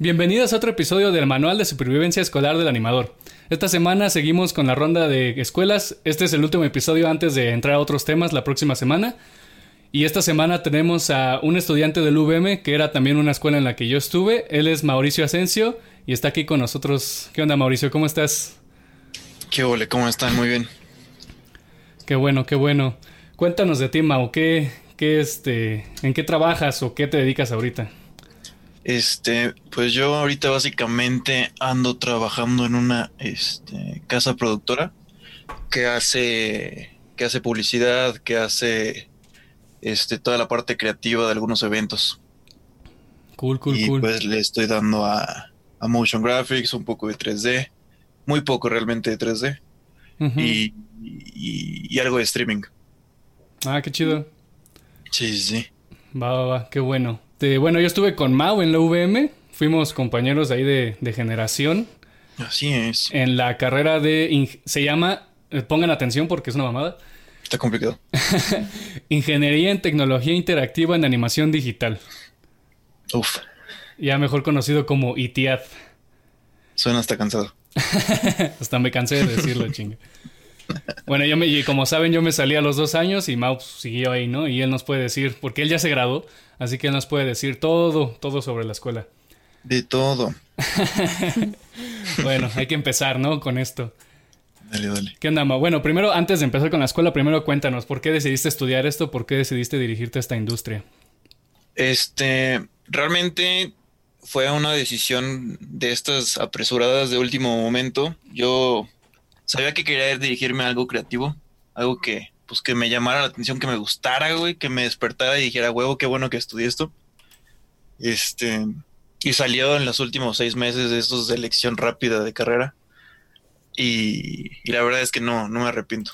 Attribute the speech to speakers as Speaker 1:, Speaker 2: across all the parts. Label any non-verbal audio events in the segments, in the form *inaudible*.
Speaker 1: Bienvenidos a otro episodio del Manual de Supervivencia Escolar del Animador. Esta semana seguimos con la ronda de escuelas. Este es el último episodio antes de entrar a otros temas la próxima semana. Y esta semana tenemos a un estudiante del UVM que era también una escuela en la que yo estuve. Él es Mauricio Asensio y está aquí con nosotros. ¿Qué onda Mauricio? ¿Cómo estás?
Speaker 2: ¿Qué ole? ¿Cómo están? Muy bien.
Speaker 1: Qué bueno, qué bueno. Cuéntanos de ti, Mau. ¿Qué, qué este, ¿En qué trabajas o qué te dedicas ahorita?
Speaker 2: Este, pues yo ahorita básicamente ando trabajando en una este, casa productora que hace que hace publicidad, que hace este toda la parte creativa de algunos eventos.
Speaker 1: Cool, cool,
Speaker 2: y
Speaker 1: cool.
Speaker 2: pues le estoy dando a, a motion graphics, un poco de 3D, muy poco realmente de 3D
Speaker 1: Ujú.
Speaker 2: y, y- y algo de streaming.
Speaker 1: Ah, qué chido.
Speaker 2: Sí, sí.
Speaker 1: Va, va, va, qué bueno. Este, bueno, yo estuve con Mau en la UVM. Fuimos compañeros de ahí de, de generación.
Speaker 2: Así es.
Speaker 1: En la carrera de... Se llama... eh, Pongan atención porque es una mamada.
Speaker 2: Está complicado. *laughs*
Speaker 1: Ingeniería en Tecnología Interactiva en Animación Digital.
Speaker 2: Uf,
Speaker 1: Ya mejor conocido como ITIAD.
Speaker 2: suena hasta cansado. *laughs*
Speaker 1: Hasta me cansé de decirlo, chinga. *laughs* Bueno, yo me, y como saben, yo me salí a los dos años y Mau pues, siguió ahí, ¿no? Y él nos puede decir, porque él ya se graduó, así que él nos puede decir todo, todo sobre la escuela.
Speaker 2: De todo. *laughs*
Speaker 1: Bueno, hay que empezar, ¿no? Con esto.
Speaker 2: Dale, dale.
Speaker 1: ¿Qué onda, Mau? Bueno, primero, antes de empezar con la escuela, primero cuéntanos, ¿por qué decidiste estudiar esto? ¿Por qué decidiste dirigirte a esta industria?
Speaker 2: Este, realmente fue una decisión de estas apresuradas de último momento. Yo sabía que quería dirigirme a algo creativo, algo que, pues, que me llamara la atención, que me gustara, güey, que me despertara y dijera, huevo, qué bueno que estudié esto. Este, y salió en los últimos seis meses de estos de elección rápida de carrera. Y, y la verdad es que no, no me arrepiento.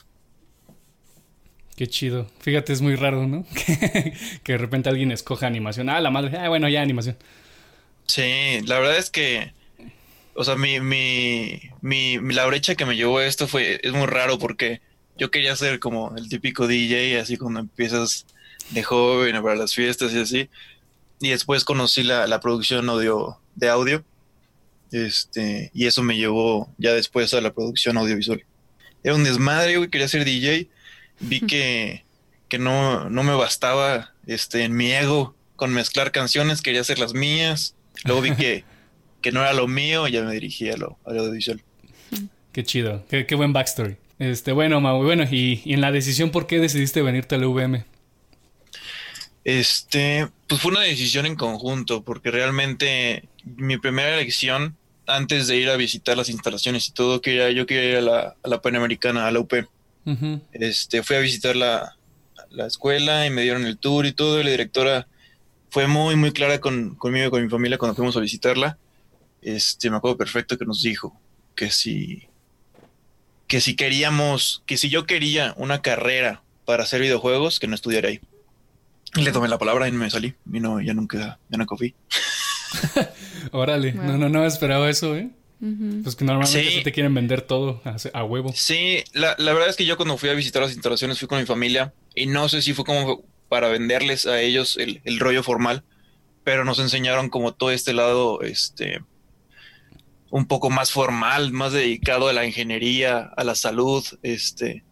Speaker 1: Qué chido. Fíjate, es muy raro, ¿no? *laughs* que, que de repente alguien escoja animación. Ah, la madre. Ah, bueno, ya animación.
Speaker 2: Sí, la verdad es que, o sea, mi, mi, mi, la brecha que me llevó a esto fue, es muy raro porque yo quería ser como el típico DJ, así cuando empiezas de joven para las fiestas y así. Y después conocí la, la producción audio, de audio, este, y eso me llevó ya después a la producción audiovisual. Era un desmadre, güey, quería ser DJ. Vi que, que no, no me bastaba este, en mi ego con mezclar canciones, quería hacer las mías. Luego vi que, que no era lo mío y ya me dirigí a lo, a lo audiovisual.
Speaker 1: Qué chido. Qué, qué buen backstory. Este, bueno, Mau, bueno, y, y en la decisión, ¿por qué decidiste venirte a la UVM?
Speaker 2: Este, pues fue una decisión en conjunto, porque realmente mi primera elección, antes de ir a visitar las instalaciones y todo, quería, yo quería ir a la, a la Panamericana, a la UP. Este, fui a visitar la, la escuela y me dieron el tour y todo, y la directora fue muy, muy clara con, conmigo y con mi familia cuando fuimos a visitarla. Este, me acuerdo perfecto que nos dijo que si, que si queríamos, que si yo quería una carrera para hacer videojuegos, que no estudiara ahí. Y le tomé la palabra y me salí. Y no, ya nunca, ya nunca fui. *laughs*
Speaker 1: Órale.
Speaker 3: Wow.
Speaker 1: No, no, no esperaba eso, ¿eh? Pues que normalmente
Speaker 2: Sí.
Speaker 1: sí te quieren vender todo a, a huevo.
Speaker 2: Sí, la, la verdad es que yo cuando fui a visitar las instalaciones fui con mi familia y no sé si fue como para venderles a ellos el, el rollo formal, pero nos enseñaron como todo este lado, este, un poco más formal, más dedicado a la ingeniería, a la salud, este,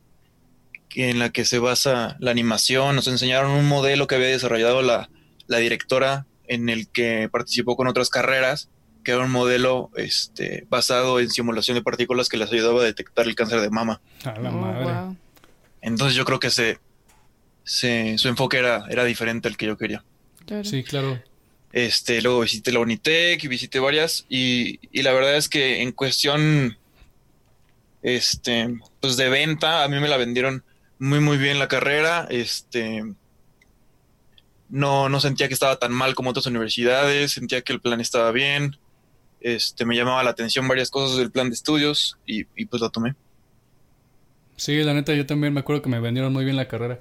Speaker 2: que en la que se basa la animación. Nos enseñaron un modelo que había desarrollado la, la directora en el que participó con otras carreras que era un modelo este, basado en simulación de partículas que les ayudaba a detectar el cáncer de mama.
Speaker 1: A la
Speaker 3: Oh,
Speaker 1: madre.
Speaker 3: wow.
Speaker 2: Entonces yo creo que se, se- su enfoque era, era diferente al que yo quería.
Speaker 3: Claro.
Speaker 1: Sí, claro.
Speaker 2: Este, luego visité la Unitec y visité varias y, y la verdad es que en cuestión este, pues de venta, a mí me la vendieron muy muy bien la carrera, este no, no sentía que estaba tan mal como otras universidades, sentía que el plan estaba bien, este, me llamaba la atención varias cosas del plan de estudios y, y pues la tomé.
Speaker 1: Sí, la neta, yo también me acuerdo que me vendieron muy bien la carrera.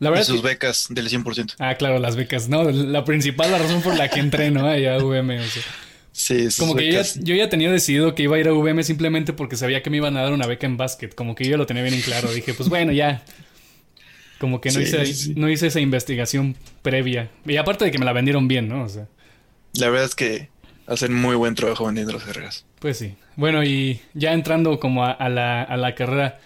Speaker 1: La
Speaker 2: Y
Speaker 1: verdad es
Speaker 2: sus
Speaker 1: que-
Speaker 2: becas del 100%.
Speaker 1: Ah, claro, las becas. No, la principal, la razón por la que entré, ¿no? Allá a UVM. o sea.
Speaker 2: Sí,
Speaker 1: Como que yo ya, yo ya tenía decidido que iba a ir a UVM simplemente porque sabía que me iban a dar una beca en básquet. Como que yo lo tenía bien en claro. Dije, pues bueno, ya. Como que no,
Speaker 2: Sí,
Speaker 1: hice,
Speaker 2: sí,
Speaker 1: no hice esa investigación previa. Y aparte de que me la vendieron bien, ¿no? O sea,
Speaker 2: La verdad es que hacen muy buen trabajo vendiendo las carreras.
Speaker 1: Pues sí. Bueno, y ya entrando como a, la, a la carrera,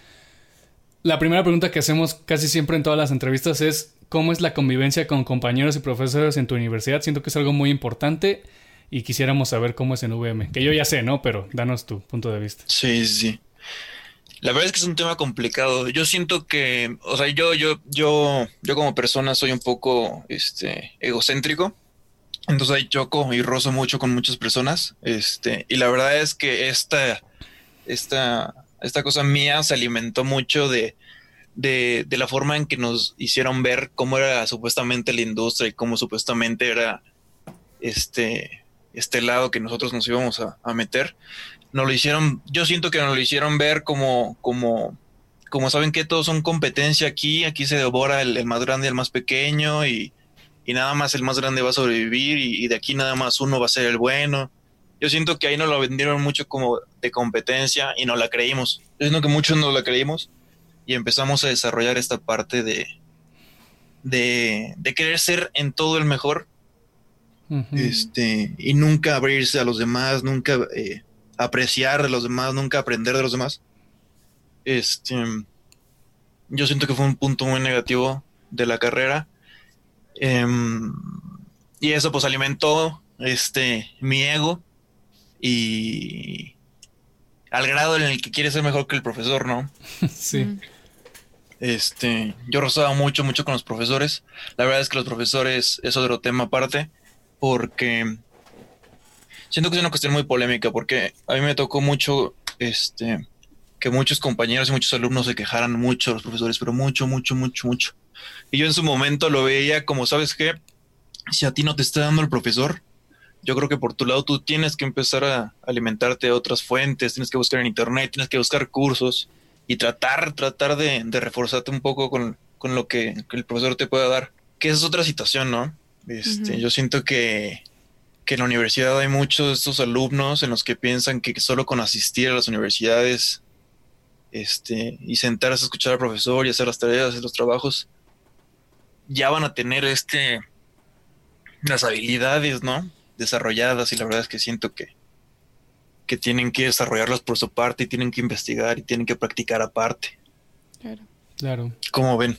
Speaker 1: la primera pregunta que hacemos casi siempre en todas las entrevistas es ¿cómo es la convivencia con compañeros y profesores en tu universidad? Siento que es algo muy importante y quisiéramos saber cómo es en VM. Que yo ya sé, ¿no? Pero danos tu punto de vista.
Speaker 2: Sí, sí. La verdad es que es un tema complicado. Yo siento que, o sea, yo, yo, yo, yo como persona soy un poco, este, egocéntrico. Entonces ahí choco y rozo mucho con muchas personas. Este, y la verdad es que esta, esta, esta cosa mía se alimentó mucho de, de, la forma en que nos hicieron ver cómo era supuestamente la industria y cómo supuestamente era este, este lado que nosotros nos íbamos a, meter. Nos lo hicieron, yo siento que nos lo hicieron ver como, como, como saben que todos son competencia aquí, aquí se devora el, el más grande y el más pequeño y, y nada más el más grande va a sobrevivir y, de aquí nada más uno va a ser el bueno. Yo siento que ahí nos lo vendieron mucho como de competencia y no la creímos. Yo siento que muchos no la creímos y empezamos a desarrollar esta parte de, de, querer ser en todo el mejor este, y nunca abrirse a los demás, nunca eh, apreciar de los demás, nunca aprender de los demás. Este, yo siento que fue un punto muy negativo de la carrera Em, y eso pues alimentó este mi ego y al grado en el que quiere ser mejor que el profesor, ¿no? *laughs*
Speaker 1: sí.
Speaker 2: Este, yo rozaba mucho, mucho con los profesores. La verdad es que los profesores es otro tema aparte, porque siento que es una cuestión muy polémica, porque a mí me tocó mucho, este, que muchos compañeros y muchos alumnos se quejaran mucho de los profesores, pero mucho, mucho, mucho, mucho. Y yo en su momento lo veía como, ¿sabes qué? Si a ti no te está dando el profesor, yo creo que por tu lado tú tienes que empezar a alimentarte de otras fuentes, tienes que buscar en internet, tienes que buscar cursos y tratar, tratar de, reforzarte un poco con, lo que, el profesor te pueda dar. Que es otra situación, ¿no? Este, Yo siento que, que en la universidad hay muchos de estos alumnos en los que piensan que solo con asistir a las universidades este, y sentarse a escuchar al profesor y hacer las tareas, hacer los trabajos, ya van a tener este las habilidades, ¿no? Desarrolladas y la verdad es que siento que que tienen que desarrollarlas por su parte y tienen que investigar y tienen que practicar aparte.
Speaker 1: Claro. Claro.
Speaker 2: ¿Cómo ven?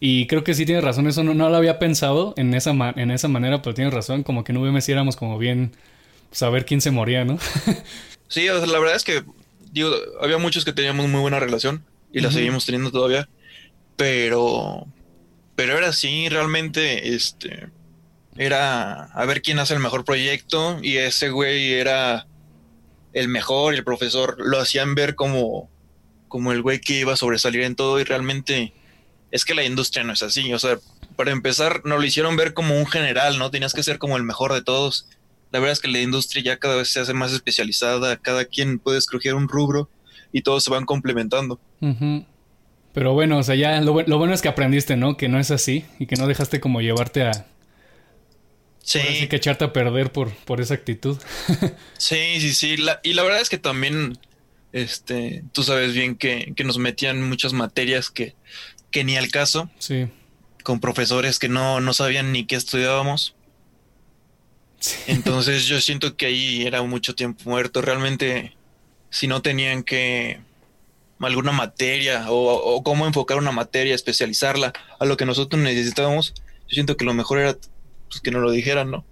Speaker 1: Y creo que sí tienes razón, eso no, no lo había pensado en esa, en esa manera, pero tienes razón, como que no UVM si éramos como bien saber quién se moría, ¿no? *laughs*
Speaker 2: sí, la verdad es que digo, había muchos que teníamos muy buena relación y la seguimos teniendo todavía, pero pero era así, realmente, este, era a ver quién hace el mejor proyecto y ese güey era el mejor y el profesor lo hacían ver como, como el güey que iba a sobresalir en todo y realmente es que la industria no es así, o sea, para empezar, nos lo hicieron ver como un general, ¿no? Tenías que ser como el mejor de todos. La verdad es que la industria ya cada vez se hace más especializada, cada quien puede escoger un rubro y todos se van complementando.
Speaker 1: Pero bueno, o sea, ya lo, bueno es que aprendiste, ¿no? Que no es así y que no dejaste como llevarte a...
Speaker 2: Sí. Así
Speaker 1: que echarte a perder por, por esa actitud. *laughs*
Speaker 2: sí, sí, sí. y la verdad es que también, este, tú sabes bien que, que nos metían muchas materias que, que ni al caso.
Speaker 1: Sí.
Speaker 2: Con profesores que no, no sabían ni qué estudiábamos. Sí. Entonces yo siento que ahí era mucho tiempo muerto. Realmente, si no tenían que alguna materia o, cómo enfocar una materia, especializarla a lo que nosotros necesitábamos, yo siento que lo mejor era pues, que nos lo dijeran, ¿no?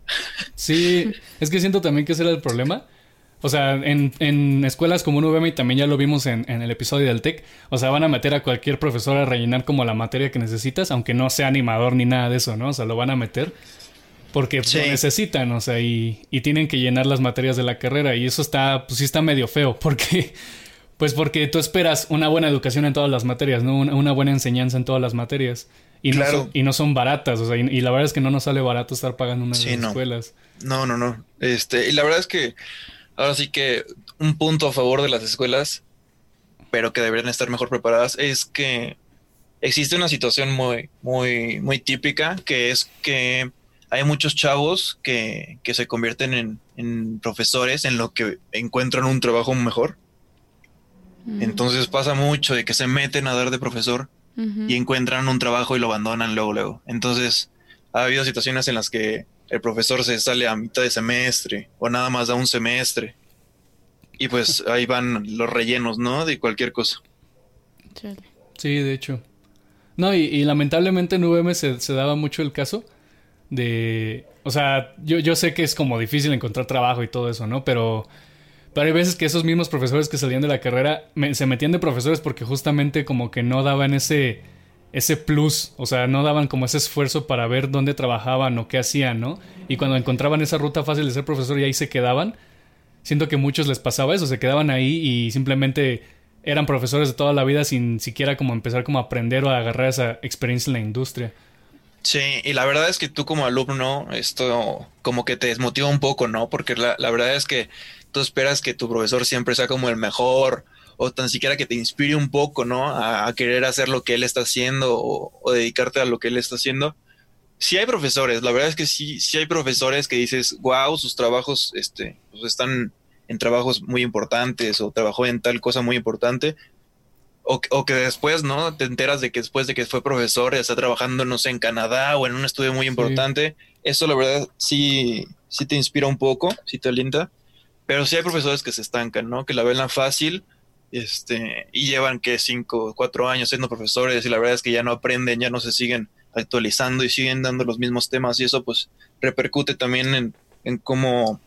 Speaker 1: Sí, es que siento también que ese era el problema. O sea, en, en escuelas como UVM y también ya lo vimos en, en, el episodio del TEC, o sea, van a meter a cualquier profesor a rellenar como la materia que necesitas, aunque no sea animador ni nada de eso, ¿no? O sea, lo van a meter porque lo necesitan, o sea, y, y, tienen que llenar las materias de la carrera y eso está, pues sí está medio feo, porque pues porque tú esperas una buena educación en todas las materias, ¿no? Una, buena enseñanza en todas las materias. Y, no son, y no son baratas, o sea, y, la verdad es que no nos sale barato estar pagando unas escuelas.
Speaker 2: No, no, no. Este, y la verdad es que ahora sí que un punto a favor de las escuelas, pero que deberían estar mejor preparadas, es que existe una situación muy, muy, muy típica, que es que hay muchos chavos que, que se convierten en, en profesores en lo que encuentran un trabajo mejor entonces pasa mucho de que se meten a dar de profesor y encuentran un trabajo y lo abandonan luego, luego. Entonces ha habido situaciones en las que el profesor se sale a mitad de semestre o nada más da un semestre. Y pues *laughs* ahí van los rellenos, ¿no? De cualquier cosa.
Speaker 1: Sí, de hecho. No, y, lamentablemente en VM se, se, daba mucho el caso de... O sea, yo, yo sé que es como difícil encontrar trabajo y todo eso, ¿no? Pero, pero hay veces que esos mismos profesores que salían de la carrera se metían de profesores porque justamente como que no daban ese ese plus, o sea, no daban como ese esfuerzo para ver dónde trabajaban o qué hacían, ¿no? Y cuando encontraban esa ruta fácil de ser profesor y ahí se quedaban, siento que muchos les pasaba eso, se quedaban ahí y simplemente eran profesores de toda la vida sin siquiera como empezar como a aprender o a agarrar esa experiencia en la industria.
Speaker 2: Sí, y la verdad es que tú como alumno, esto como que te desmotiva un poco, ¿no? Porque la, la verdad es que tú esperas que tu profesor siempre sea como el mejor, o tan siquiera que te inspire un poco, ¿no? A, querer hacer lo que él está haciendo o, dedicarte a lo que él está haciendo. Sí hay profesores, la verdad es que sí, sí hay profesores que dices, wow, sus trabajos este, pues están en trabajos muy importantes o trabajó en tal cosa muy importante. O, o, que después, ¿no? Te enteras de que después de que fue profesor está trabajando, no sé, en Canadá o en un estudio muy importante. Eso, la verdad, sí, sí te inspira un poco, sí te alienta. Pero sí hay profesores que se estancan, ¿no? Que la ven fácil este, y llevan que cinco, cuatro años siendo profesores y la verdad es que ya no aprenden, ya no se siguen actualizando y siguen dando los mismos temas y eso pues repercute también en, en cómo,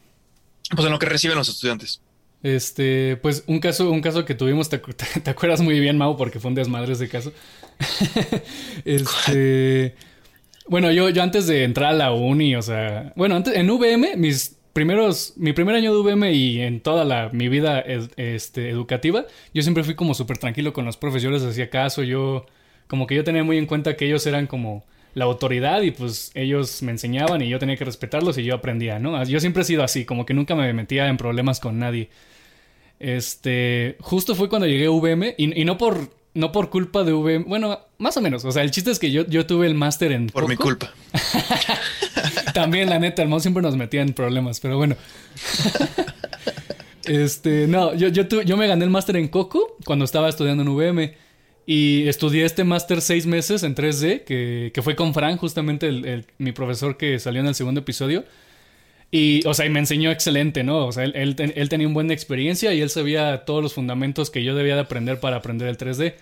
Speaker 2: pues en lo que reciben los estudiantes.
Speaker 1: Este, pues un caso, un caso que tuvimos, *laughs* te, acuerdas muy bien, Mau, porque fue un desmadre ese caso. *laughs* este, bueno, yo, yo antes de entrar a la uni, o sea, bueno, antes, en VM, mis primeros, mi primer año de VM y en toda la, mi vida este, educativa, yo siempre fui como súper tranquilo con los profesores, hacía caso, yo como que yo tenía muy en cuenta que ellos eran como la autoridad y pues ellos me enseñaban y yo tenía que respetarlos y yo aprendía, ¿no? Yo siempre he sido así, como que nunca me metía en problemas con nadie. Este, justo fue cuando llegué a VM y, y no por no por culpa de VM. Bueno, más o menos. O sea, el chiste es que yo, yo tuve el máster en.
Speaker 2: Por mi culpa. *laughs*
Speaker 1: También, la neta, el mouse siempre nos metía en problemas, pero bueno. *laughs* este, no, yo, yo, yo me gané el máster en Coco cuando estaba estudiando en VM. Y estudié este máster seis meses en 3D, que, que fue con Fran, justamente el, mi profesor que salió en el segundo episodio. Y, o sea, y me enseñó excelente, ¿no? O sea, él, él, tenía una buena experiencia y él sabía todos los fundamentos que yo debía de aprender para aprender el 3D.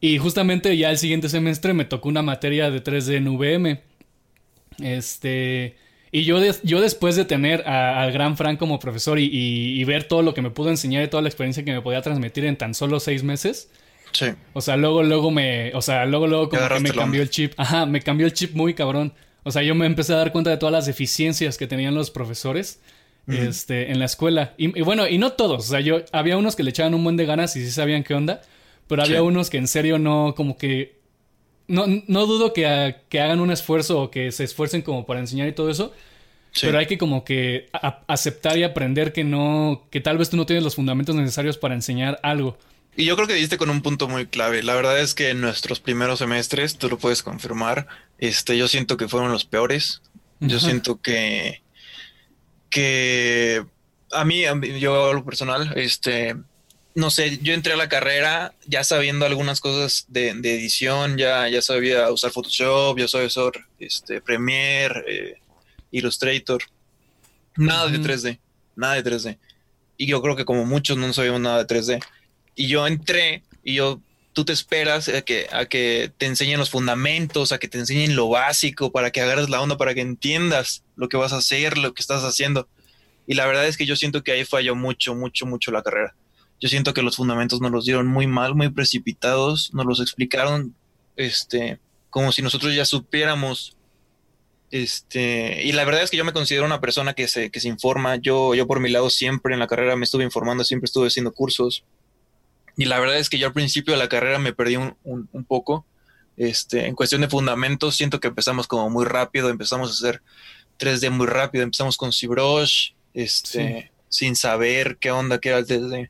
Speaker 1: Y justamente ya el siguiente semestre me tocó una materia de 3D en VM. Este... Y yo, yo después de tener al gran Frank como profesor y, ver todo lo que me pudo enseñar y toda la experiencia que me podía transmitir en tan solo seis meses.
Speaker 2: Sí.
Speaker 1: O sea, luego, luego me... O sea, luego, luego como que me cambió el chip. Ajá, me cambió el chip muy cabrón. O sea, yo me empecé a dar cuenta de todas las deficiencias que tenían los profesores este, en la escuela. Y, bueno, y no todos. O sea, yo había unos que le echaban un buen de ganas y sí sabían qué onda. Pero había unos que en serio no, como que. No, no dudo que, que, hagan un esfuerzo o que se esfuercen como para enseñar y todo eso. Pero hay que como que aceptar y aprender que no, que tal vez tú no tienes los fundamentos necesarios para enseñar algo.
Speaker 2: Y yo creo que diste con un punto muy clave. La verdad es que en nuestros primeros semestres, tú lo puedes confirmar, este, yo siento que fueron los peores. Yo siento que, que a mí, yo a lo personal, este, no sé, yo entré a la carrera ya sabiendo algunas cosas de, edición, ya, ya sabía usar Photoshop, ya sabía usar este, Premiere, eh, Illustrator, nada de 3D, nada de 3D. Y yo creo que como muchos no sabíamos nada de 3D. Y yo entré y yo, tú te esperas a que, a que te enseñen los fundamentos, a que te enseñen lo básico, para que agarres la onda, para que entiendas lo que vas a hacer, lo que estás haciendo. Y la verdad es que yo siento que ahí falló mucho, mucho, mucho la carrera. Yo siento que los fundamentos nos los dieron muy mal, muy precipitados, nos los explicaron este, como si nosotros ya supiéramos este, y la verdad es que yo me considero una persona que se, que se informa. Yo, yo por mi lado siempre en la carrera me estuve informando, siempre estuve haciendo cursos. Y la verdad es que yo al principio de la carrera me perdí un, un, poco. Este, en cuestión de fundamentos, siento que empezamos como muy rápido, empezamos a hacer 3D muy rápido, empezamos con ZBrush, este, sin saber qué onda, qué era el 3D.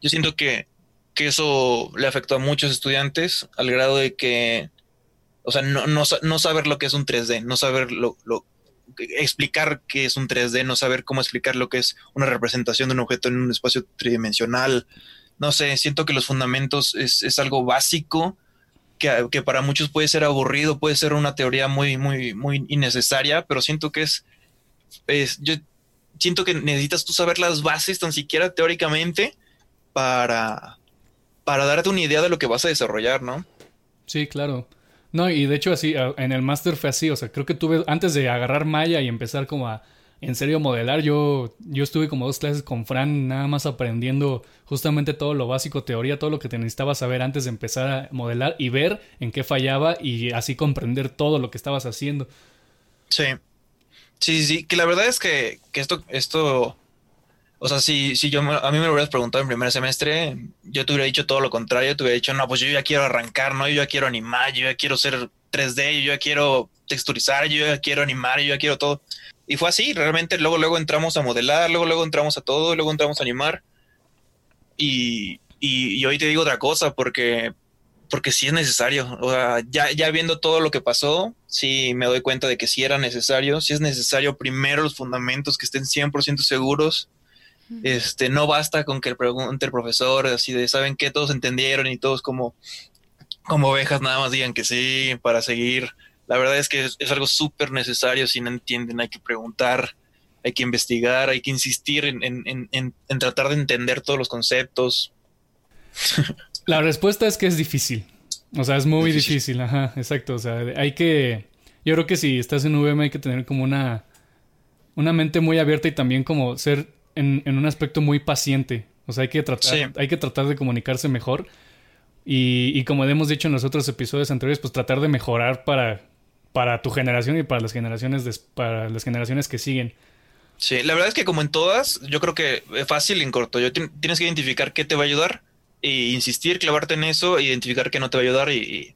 Speaker 2: Yo siento que, que eso le afectó a muchos estudiantes al grado de que, o sea, no, no, no saber lo que es un 3D, no saber lo, lo, explicar qué es un 3D, no saber cómo explicar lo que es una representación de un objeto en un espacio tridimensional, no sé, siento que los fundamentos es, algo básico que, que, para muchos puede ser aburrido, puede ser una teoría muy, muy, muy innecesaria, pero siento que es, es yo siento que necesitas tú saber las bases tan siquiera teóricamente para, para darte una idea de lo que vas a desarrollar, ¿no?
Speaker 1: Sí, claro. No, y de hecho así, en el máster fue así, o sea, creo que tuve, antes de agarrar Maya y empezar como a en serio modelar, yo, yo estuve como dos clases con Fran, nada más aprendiendo justamente todo lo básico, teoría, todo lo que te necesitabas saber antes de empezar a modelar y ver en qué fallaba y así comprender todo lo que estabas haciendo.
Speaker 2: Sí. Sí, sí, que la verdad es que, que esto, esto, o sea, si, si yo a mí me lo hubieras preguntado en primer semestre, yo te hubiera dicho todo lo contrario, te hubiera dicho, no, pues yo ya quiero arrancar, ¿no? Yo ya quiero animar, yo ya quiero ser 3D, yo ya quiero texturizar, yo ya quiero animar, yo ya quiero todo. Y fue así, realmente luego, luego entramos a modelar, luego, luego entramos a todo, luego entramos a animar. Y, y, hoy te digo otra cosa, porque, porque sí es necesario. O sea, ya, ya viendo todo lo que pasó, sí me doy cuenta de que sí era necesario. Sí es necesario primero los fundamentos que estén 100% seguros. Este, no basta con que pregunte el profesor, así de, ¿saben qué? Todos entendieron y todos como, como ovejas nada más digan que sí para seguir la verdad es que es, algo súper necesario. Si no entienden, hay que preguntar, hay que investigar, hay que insistir en, tratar de entender todos los conceptos. *laughs*
Speaker 1: La respuesta es que es difícil. O sea, es muy difícil. Ajá, exacto. O sea, hay que. Yo creo que si estás en VM hay que tener como una. Una mente muy abierta y también como ser en, un aspecto muy paciente. O sea, hay que tratar, hay que tratar de comunicarse mejor. Y, y, como hemos dicho en los otros episodios anteriores, pues tratar de mejorar para para tu generación y para las generaciones para las generaciones que siguen.
Speaker 2: Sí, la verdad es que como en todas, yo creo que es fácil en corto. Yo tienes que identificar qué te va a ayudar e insistir, clavarte en eso, identificar qué no te va a ayudar y,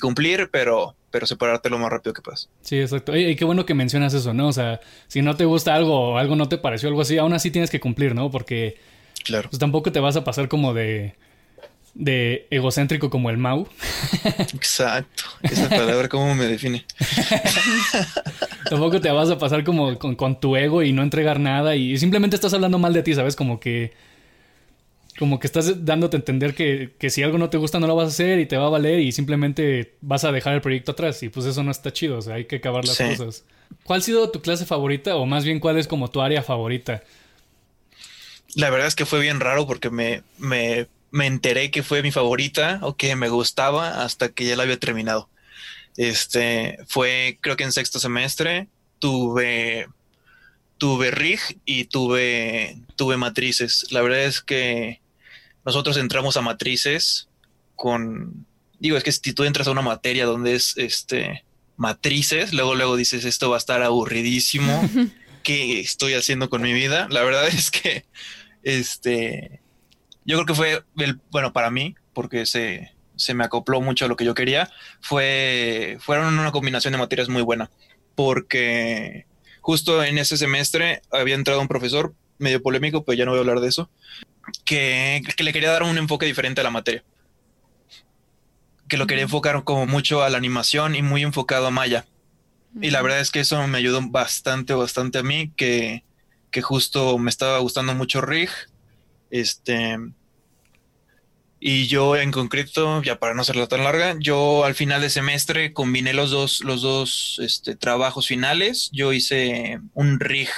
Speaker 2: cumplir, pero, pero separarte lo más rápido que puedas.
Speaker 1: Sí, exacto. Y, qué bueno que mencionas eso, ¿no? O sea, si no te gusta algo o algo no te pareció algo así, aún así tienes que cumplir, ¿no? Porque claro. pues tampoco te vas a pasar como de de egocéntrico como el Mau.
Speaker 2: Exacto. Esa palabra, ¿cómo me define? *laughs*
Speaker 1: Tampoco te vas a pasar como con, tu ego y no entregar nada y simplemente estás hablando mal de ti, ¿sabes? Como que. Como que estás dándote a entender que, que, si algo no te gusta no lo vas a hacer y te va a valer y simplemente vas a dejar el proyecto atrás y pues eso no está chido, o sea, hay que acabar las cosas. ¿Cuál ha sido tu clase favorita o más bien cuál es como tu área favorita?
Speaker 2: La verdad es que fue bien raro porque me, me me enteré que fue mi favorita o que me gustaba hasta que ya la había terminado. Este fue, creo que en sexto semestre, tuve, tuve RIG y tuve, tuve matrices. La verdad es que nosotros entramos a matrices con, digo, es que si tú entras a una materia donde es este matrices, luego, luego dices, esto va a estar aburridísimo. *laughs* ¿Qué estoy haciendo con mi vida? La verdad es que, este, yo creo que fue, el, bueno, para mí, porque se, se me acopló mucho a lo que yo quería, fue, fueron una combinación de materias muy buena, porque justo en ese semestre había entrado un profesor medio polémico, pero ya no voy a hablar de eso, que, que le quería dar un enfoque diferente a la materia, que lo quería enfocar como mucho a la animación y muy enfocado a Maya. Y la verdad es que eso me ayudó bastante, bastante a mí, que, que justo me estaba gustando mucho Rig este. Y yo en concreto, ya para no hacerla tan larga, yo al final de semestre combiné los dos, los dos este, trabajos finales. Yo hice un RIG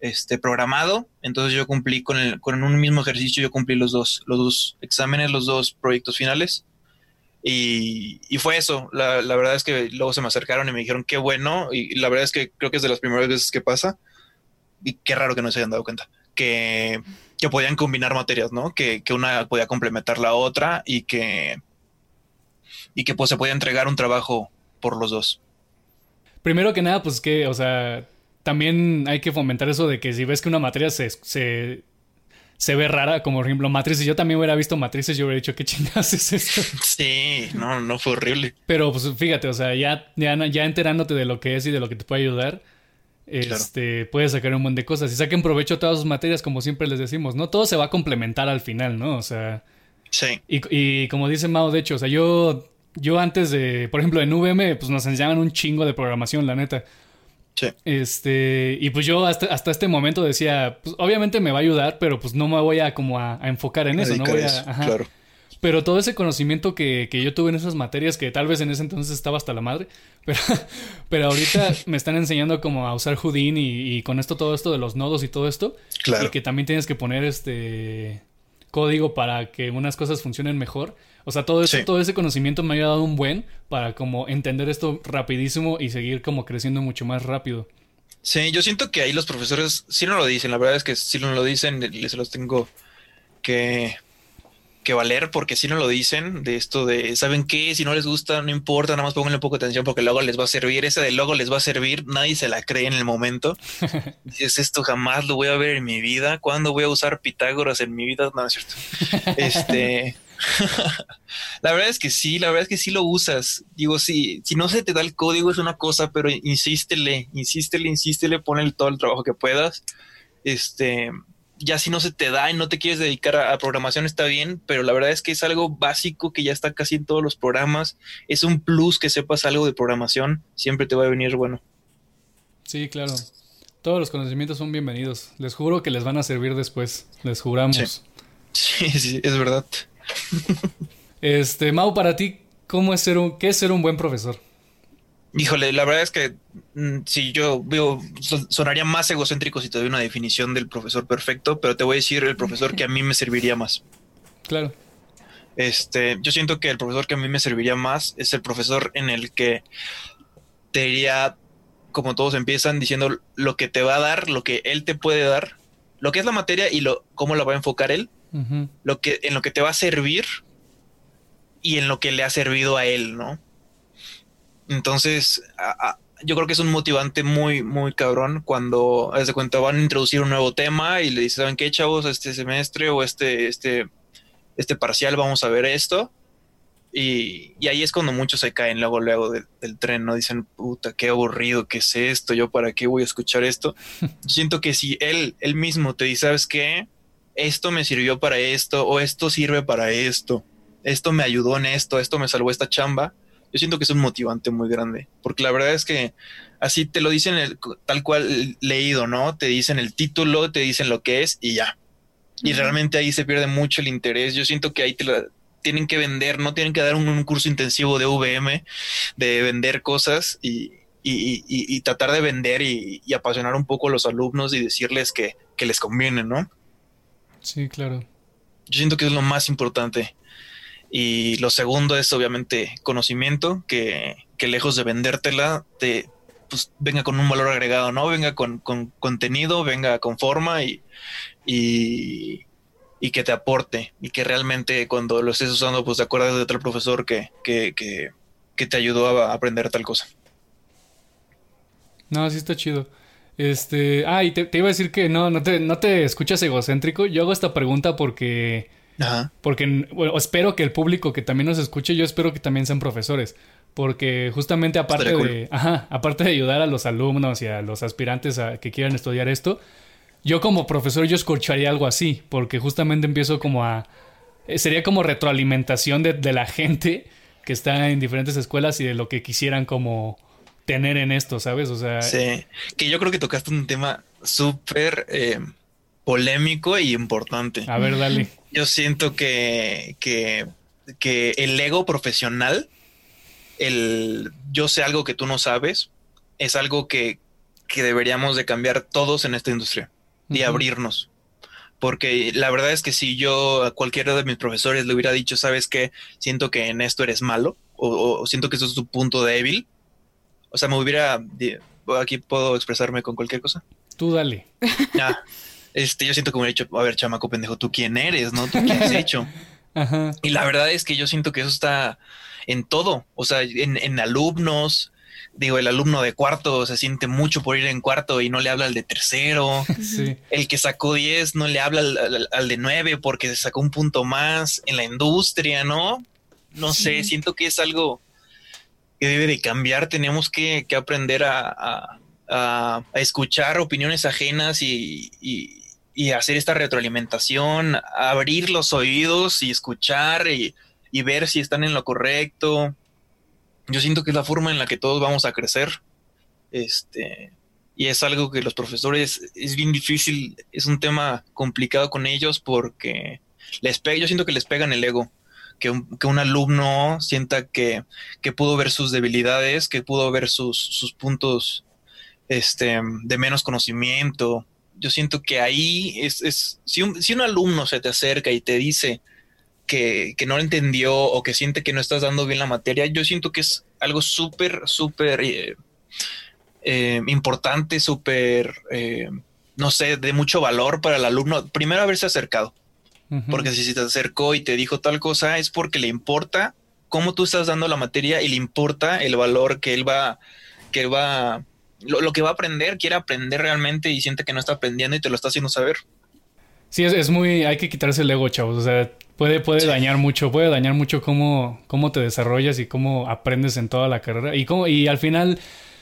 Speaker 2: este, programado, entonces yo cumplí con, el, con un mismo ejercicio, yo cumplí los dos, los dos exámenes, los dos proyectos finales. Y, y fue eso. La, la, verdad es que luego se me acercaron y me dijeron qué bueno. Y la verdad es que creo que es de las primeras veces que pasa. Y qué raro que no se hayan dado cuenta. Que que podían combinar materias, ¿no? Que, una podía complementar la otra y que, y que pues se podía entregar un trabajo por los dos.
Speaker 1: Primero que nada, pues que, o sea, también hay que fomentar eso de que si ves que una materia se, se, ve rara, como por ejemplo matrices, yo también hubiera visto matrices, yo hubiera dicho, ¿qué chingados es esto? *laughs*
Speaker 2: Sí, no, no fue horrible.
Speaker 1: Pero pues fíjate, o sea, ya, ya, ya enterándote de lo que es y de lo que te puede ayudar, este, puedes sacar un montón de cosas y saquen provecho todas sus materias, como siempre les decimos, ¿no? Todo se va a complementar al final, ¿no? O sea.
Speaker 2: Sí.
Speaker 1: Y, como dice Mao, de hecho, o sea, yo, yo antes de, por ejemplo, en VM, pues nos enseñaban un chingo de programación, la neta.
Speaker 2: Sí.
Speaker 1: Este, y pues yo hasta, hasta este momento decía, pues obviamente me va a ayudar, pero pues no me voy a como a, enfocar en eso, no voy a,
Speaker 2: claro.
Speaker 1: Pero todo ese conocimiento que, que, yo tuve en esas materias, que tal vez en ese entonces estaba hasta la madre, *laughs* pero, pero ahorita me están enseñando como a usar Houdini y, con esto, todo esto de los nodos y todo esto.
Speaker 2: Claro.
Speaker 1: Y que también tienes que poner este código para que unas cosas funcionen mejor. O sea, todo eso, todo ese conocimiento me ha ayudado un buen para como entender esto rapidísimo y seguir como creciendo mucho más rápido.
Speaker 2: Sí, yo siento que ahí los profesores sí no lo dicen. La verdad es que si no lo dicen, les los tengo que, que valer porque si no lo dicen de esto de, ¿saben qué? Si no les gusta, no importa, nada más pónganle un poco de atención porque luego les va a servir. Ese de logo les va a servir, nadie se la cree en el momento. *laughs* Dices, esto jamás lo voy a ver en mi vida. ¿Cuándo voy a usar Pitágoras en mi vida? No, es cierto. este... *laughs* la verdad es que sí, la verdad es que sí lo usas. Digo, sí, si no se te da el código es una cosa, pero insístele, insístele, insístele, ponle todo el trabajo que puedas. Este, ya si no se te da y no te quieres dedicar a, programación está bien, pero la verdad es que es algo básico que ya está casi en todos los programas. Es un plus que sepas algo de programación, siempre te va a venir bueno.
Speaker 1: Sí, claro. Todos los conocimientos son bienvenidos. Les juro que les van a servir después. Les juramos.
Speaker 2: Sí, sí, es verdad.
Speaker 1: este, Mau, para ti, ¿cómo es ser un, qué es ser un buen profesor?
Speaker 2: Híjole, la verdad es que mm, si yo veo, sonaría más egocéntrico si te doy una definición del profesor perfecto, pero te voy a decir el profesor que a mí me serviría más.
Speaker 1: Claro.
Speaker 2: Este, yo siento que el profesor que a mí me serviría más es el profesor en el que te diría, como todos empiezan, diciendo lo que te va a dar, lo que él te puede dar, lo que es la materia y lo, cómo la va a enfocar él, lo que, en lo que te va a servir y en lo que le ha servido a él, ¿no? Entonces, yo creo que es un motivante muy, muy cabrón cuando, de cuenta, van a introducir un nuevo tema y le dicen, ¿saben qué, chavos? Este semestre o este, este, este parcial vamos a ver esto. Y, ahí es cuando muchos se caen luego, luego del tren, ¿no? Dicen, puta, qué aburrido, ¿qué es esto? ¿Yo para qué voy a escuchar esto? *laughs* Siento que si él, él mismo te dice, ¿sabes qué? Esto me sirvió para esto, o esto sirve para esto, esto me ayudó en esto, esto me salvó esta chamba, yo siento que es un motivante muy grande, porque la verdad es que así te lo dicen el, tal cual leído, ¿no? Te dicen el título, te dicen lo que es y ya. Y realmente ahí se pierde mucho el interés. Yo siento que ahí te tienen que vender, no tienen que dar un, curso intensivo de VM, de vender cosas y, y, tratar de vender y, apasionar un poco a los alumnos y decirles que, que les conviene, ¿no?
Speaker 1: Sí, claro.
Speaker 2: Yo siento que es lo más importante. Y lo segundo es obviamente conocimiento, que, lejos de vendértela, te pues, venga con un valor agregado, ¿no? Venga con, contenido, venga con forma y, y, que te aporte y que realmente cuando lo estés usando, pues te acuerdas de otro profesor que, que, que, te ayudó a aprender tal cosa.
Speaker 1: No, sí está chido. Este, ah, y te, te, iba a decir que no, no te, no te escuchas egocéntrico. Yo hago esta pregunta porque porque bueno, espero que el público que también nos escuche, yo espero que también sean profesores. Porque justamente aparte de, ajá, aparte de ayudar a los alumnos y a los aspirantes a que quieran estudiar esto, yo como profesor yo escucharía algo así, porque justamente empiezo como a... Eh, sería como retroalimentación de, de la gente que está en diferentes escuelas y de lo que quisieran como tener en esto, ¿sabes? O sea...
Speaker 2: Sí, que yo creo que tocaste un tema súper... Eh, polémico y importante.
Speaker 1: A ver, dale.
Speaker 2: Yo siento que, que, que el ego profesional, el yo sé algo que tú no sabes, es algo que, que deberíamos de cambiar todos en esta industria y abrirnos. Porque la verdad es que si yo a cualquiera de mis profesores le hubiera dicho, sabes que siento que en esto eres malo o, siento que eso es tu punto débil, o sea, me hubiera, aquí puedo expresarme con cualquier cosa.
Speaker 1: Tú dale.
Speaker 2: Ya. Este, yo siento que me hubiera dicho, a ver, chamaco pendejo, ¿tú quién eres? ¿No? ¿Tú qué has *laughs* hecho? Y la verdad es que yo siento que eso está en todo, o sea, en, alumnos, digo, el alumno de cuarto se siente mucho por ir en cuarto y no le habla al de tercero. El que sacó 10 no le habla al, de 9 porque se sacó un punto más en la industria, ¿no? No sé, siento que es algo que debe de cambiar. Tenemos que, aprender a, escuchar opiniones ajenas y, y hacer esta retroalimentación, abrir los oídos y escuchar y, ver si están en lo correcto. Yo siento que es la forma en la que todos vamos a crecer. Este, y es algo que los profesores es bien difícil, es un tema complicado con ellos porque les pega, yo siento que les pegan el ego. que un, alumno sienta que, pudo ver sus debilidades, que pudo ver sus, sus puntos este, de menos conocimiento. Yo siento que ahí es, es si, un, si un alumno se te acerca y te dice que, que, no lo entendió o que siente que no estás dando bien la materia, yo siento que es algo súper, súper eh, eh, importante, súper, eh, no sé, de mucho valor para el alumno. Primero haberse acercado, porque si se te acercó y te dijo tal cosa, es porque le importa cómo tú estás dando la materia y le importa el valor que él va, que él va, lo, que va a aprender, quiere aprender realmente y siente que no está aprendiendo y te lo está haciendo saber.
Speaker 1: Sí, es, es muy, hay que quitarse el ego, chavos. O sea, puede, puede dañar mucho, puede dañar mucho cómo, cómo te desarrollas y cómo aprendes en toda la carrera. Y cómo, y al final,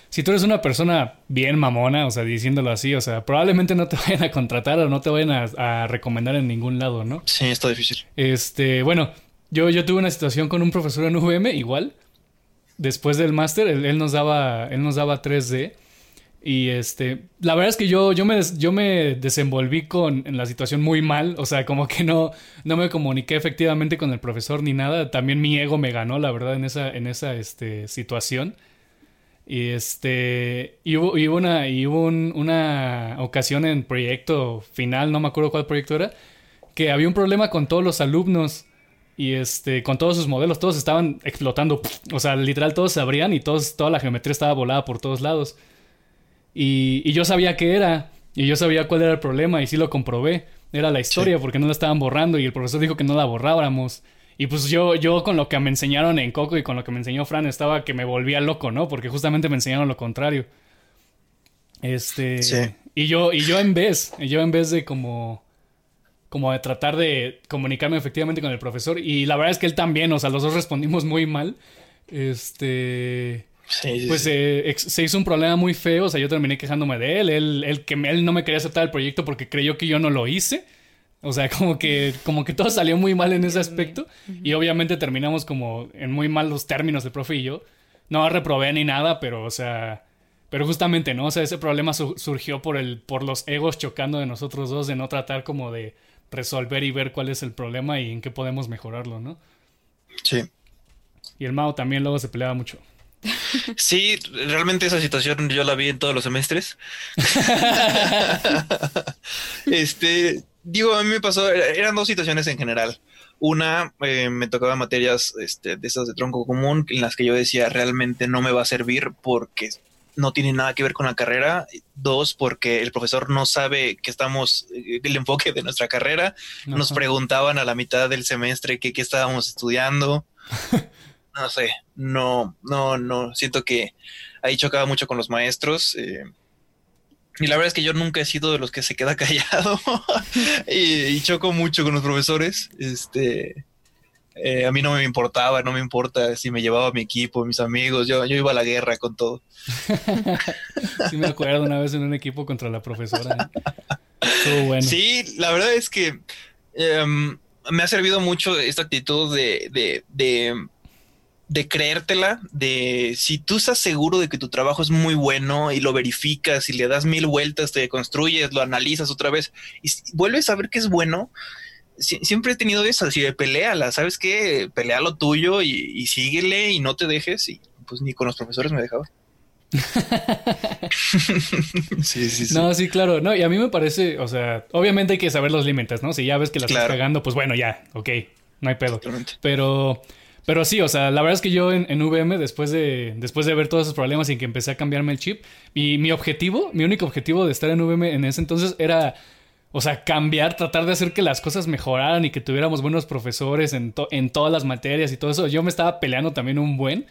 Speaker 1: si tú eres una persona bien mamona, o sea, diciéndolo así, o sea, probablemente no te *laughs* vayan a contratar o no te vayan a, recomendar en ningún lado, ¿no?
Speaker 2: Sí, está difícil.
Speaker 1: Este, bueno, yo, yo tuve una situación con un profesor en UVM, igual. Después del máster, él, él, nos daba, él nos daba 3D. Y este, la verdad es que yo, yo, me, yo me desenvolví con en la situación muy mal, o sea, como que no, no me comuniqué efectivamente con el profesor ni nada, también mi ego me ganó, la verdad, en esa, en esa este, situación. Y este, y hubo, una, y hubo una ocasión en proyecto final, no me acuerdo cuál proyecto era, que había un problema con todos los alumnos y este, con todos sus modelos, todos estaban explotando, o sea, literal todos se abrían y todos, toda la geometría estaba volada por todos lados. Y, yo sabía qué era. Y yo sabía cuál era el problema. Y sí lo comprobé. Era la historia, porque no la estaban borrando. Y el profesor dijo que no la borrábamos. Y pues yo, yo con lo que me enseñaron en Coco y con lo que me enseñó Fran estaba que me volvía loco, ¿no? Porque justamente me enseñaron lo contrario. Este. Y yo, y yo en vez, yo en vez de como. Como de tratar de comunicarme efectivamente con el profesor. Y la verdad es que él también, o sea, los dos respondimos muy mal. Este pues eh, se hizo un problema muy feo, o sea, yo terminé quejándome de él, él, que él no me quería aceptar el proyecto porque creyó que yo no lo hice. O sea, *laughs* como que, como que todo salió muy mal en ese aspecto. Y obviamente terminamos como en muy malos términos el profe y yo. No reprobé ni nada, pero, o sea. Pero justamente, ¿no? O sea, ese problema surgió por el, por los egos chocando de nosotros dos, de no tratar como de resolver y ver cuál es el problema y en qué podemos mejorarlo, ¿no?
Speaker 2: Sí.
Speaker 1: Y el Mao también luego se peleaba mucho.
Speaker 2: Sí, realmente esa situación yo la vi en todos los semestres. *laughs* este, digo, a mí me pasó, eran dos situaciones en general. Una, eh, me tocaba materias este, de esas de tronco común en las que yo decía realmente no me va a servir porque no tiene nada que ver con la carrera. Dos, porque el profesor no sabe que estamos, eh, el enfoque de nuestra carrera. Nos preguntaban a la mitad del semestre qué estábamos estudiando. *laughs* no sé, no, no, no, siento que ahí chocaba mucho con los maestros. Eh, y la verdad es que yo nunca he sido de los que se queda *laughs* callado y, choco mucho con los profesores. Este, eh, a mí no me importaba, no me importa si me llevaba mi equipo, mis amigos, yo, yo iba a la guerra con todo. *laughs*
Speaker 1: sí me acuerdo una vez en un equipo contra la profesora. ¿eh? bueno.
Speaker 2: Sí, la verdad es que em, me ha servido mucho esta actitud de, de, de de creértela, de si tú estás seguro de que tu trabajo es muy bueno y lo verificas y le das mil vueltas, te construyes, lo analizas otra vez y vuelves a ver que es bueno. siempre he tenido eso, así de peleala, ¿sabes qué? Pelea lo tuyo y, síguele y no te dejes. Y pues ni con los profesores me dejaba. *laughs*
Speaker 1: sí, sí, sí. No, sí, claro. No, y a mí me parece, o sea, obviamente hay que saber los límites, ¿no? Si ya ves que la estás cagando, pues bueno, ya, ok, no hay pedo. Pero pero sí, o sea, la verdad es que yo en, en, VM, después de, después de ver todos esos problemas y que empecé a cambiarme el chip, y mi objetivo, mi único objetivo de estar en VM en ese entonces era, o sea, cambiar, tratar de hacer que las cosas mejoraran y que tuviéramos buenos profesores en, en todas las materias y todo eso. Yo me estaba peleando también un buen.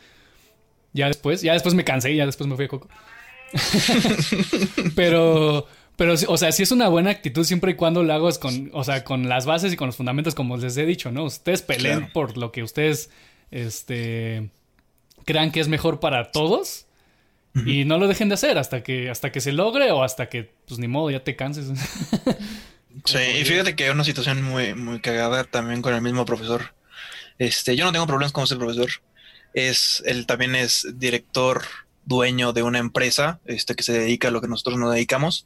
Speaker 1: Ya después, ya después me cansé, ya después me fui a Coco. *laughs* Pero, pero, o sea, sí es una buena actitud siempre y cuando lo hagas con, o sea, con las bases y con los fundamentos, como les he dicho, ¿no? Ustedes peleen por lo que ustedes, este, crean que es mejor para todos y no lo dejen de hacer hasta que, hasta que se logre o hasta que, pues ni modo, ya te canses. *laughs*
Speaker 2: sí, y fíjate que hay una situación muy, muy cagada también con el mismo profesor. Este, yo no tengo problemas con ese profesor. Es, él también es director dueño de una empresa este, que se dedica a lo que nosotros nos dedicamos.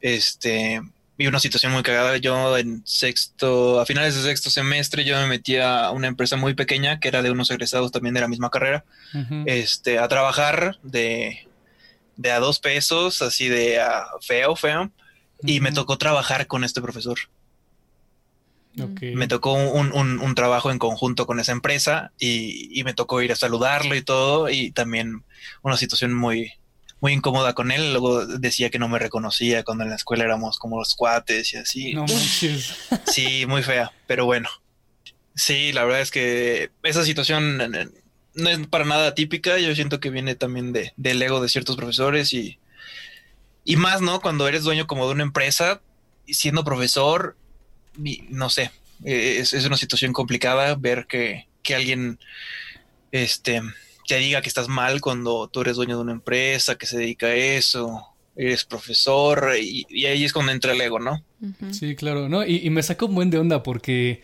Speaker 2: Este, vi una situación muy cagada. Yo en sexto, a finales de sexto semestre, yo me metí a una empresa muy pequeña que era de unos egresados también de la misma carrera, este, a trabajar de, de a dos pesos, así de a feo, feo. Y me tocó trabajar con este profesor. Me tocó un, un, trabajo en conjunto con esa empresa y, y, me tocó ir a saludarlo y todo y también una situación muy, muy incómoda con él. Luego decía que no me reconocía cuando en la escuela éramos como los cuates y así. No manches. Sí, muy fea, pero bueno. Sí, la verdad es que esa situación no es para nada típica. Yo siento que viene también de, del ego de ciertos profesores y, y más, ¿no? Cuando eres dueño como de una empresa, siendo profesor, no sé, es, es una situación complicada ver que, que alguien, este, te diga que estás mal cuando tú eres dueño de una empresa que se dedica a eso, eres profesor y, ahí es cuando entra el ego, ¿no?
Speaker 1: Sí, claro, ¿no? Y, me saca un buen de onda porque,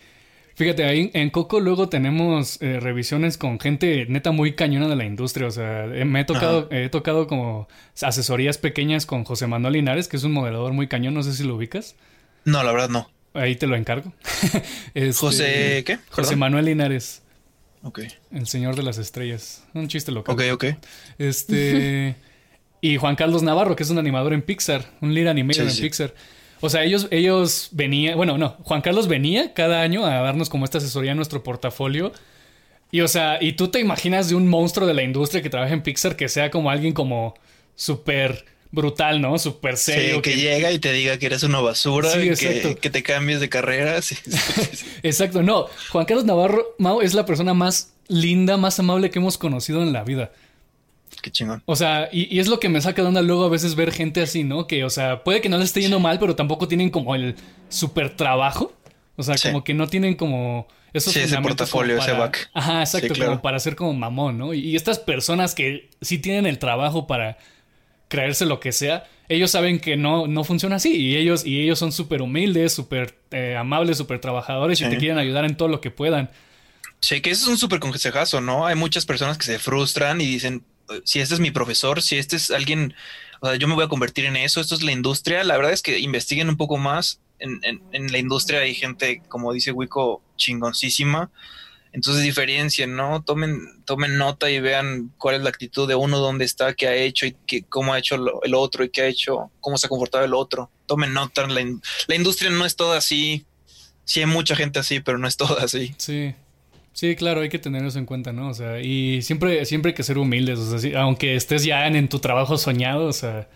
Speaker 1: fíjate, ahí en Coco luego tenemos eh, revisiones con gente neta muy cañona de la industria, o sea, eh, me he tocado, he tocado como asesorías pequeñas con José Manuel Linares, que es un modelador muy cañón, no sé si lo ubicas.
Speaker 2: No, la verdad no.
Speaker 1: Ahí te lo encargo. *laughs*
Speaker 2: Este, José, ¿qué?
Speaker 1: José Manuel Linares.
Speaker 2: Ok.
Speaker 1: El Señor de las Estrellas. Un chiste local.
Speaker 2: Ok, ok.
Speaker 1: Este. *laughs* y Juan Carlos Navarro, que es un animador en Pixar, un lead animator en Pixar. O sea, ellos, ellos venían, bueno, no, Juan Carlos venía cada año a darnos como esta asesoría en nuestro portafolio. Y o sea, y tú te imaginas de un monstruo de la industria que trabaja en Pixar que sea como alguien como súper brutal, ¿no? Súper serio.
Speaker 2: Sí, que, llega y te diga que eres una basura, que, que, te cambies de carrera. *laughs*
Speaker 1: exacto, no. Juan Carlos Navarro, Mau, es la persona más linda, más amable que hemos conocido en la vida.
Speaker 2: Qué chingón.
Speaker 1: O sea, y, es lo que me saca de onda luego a veces ver gente así, ¿no? Que, o sea, puede que no les esté yendo mal, pero tampoco tienen como el super trabajo. O sea, como que no tienen como
Speaker 2: esos sí, ese portafolio, ese back.
Speaker 1: Ajá, exacto, como para ser como mamón, ¿no? y estas personas que sí tienen el trabajo para creerse lo que sea, ellos saben que no, no funciona así y ellos, y ellos son súper humildes, súper eh, amables, súper trabajadores y te quieren ayudar en todo lo que puedan.
Speaker 2: Sí, que eso es un súper consejazo, ¿no? Hay muchas personas que se frustran y dicen, si este es mi profesor, si este es alguien, o sea, yo me voy a convertir en eso, esto es la industria, la verdad es que investiguen un poco más. En, en, en la industria hay gente, como dice Wico, chingoncísima entonces diferencien, ¿no? Tomen, tomen nota y vean cuál es la actitud de uno, dónde está, qué ha hecho y qué, cómo ha hecho el otro y qué ha hecho, cómo se ha comportado el otro. Tomen nota, la, la industria no es toda así. Sí hay mucha gente así, pero no es toda así.
Speaker 1: Sí. Sí, claro, hay que tener eso en cuenta, ¿no? O sea, y siempre, siempre hay que ser humildes, o sea, aunque estés ya en, tu trabajo soñado, o sea,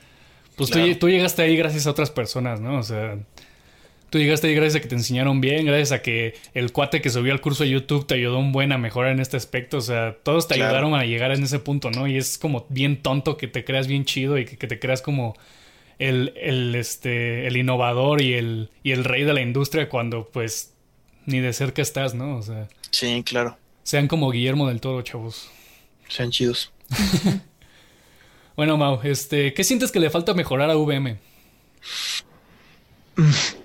Speaker 1: pues tú, tú llegaste ahí gracias a otras personas, ¿no? O sea, Tú llegaste ahí gracias a que te enseñaron bien, gracias a que el cuate que subió al curso de YouTube te ayudó un buen a mejorar en este aspecto. O sea, todos te ayudaron a llegar en ese punto, ¿no? Y es como bien tonto que te creas bien chido y que, te creas como el, el, este, el innovador y el, y el rey de la industria cuando pues ni de cerca estás, ¿no? O sea.
Speaker 2: Sí, claro.
Speaker 1: Sean como Guillermo del Toro, chavos.
Speaker 2: Sean chidos. *laughs*
Speaker 1: bueno, Mau, este, ¿qué sientes que le falta mejorar a VM? *laughs*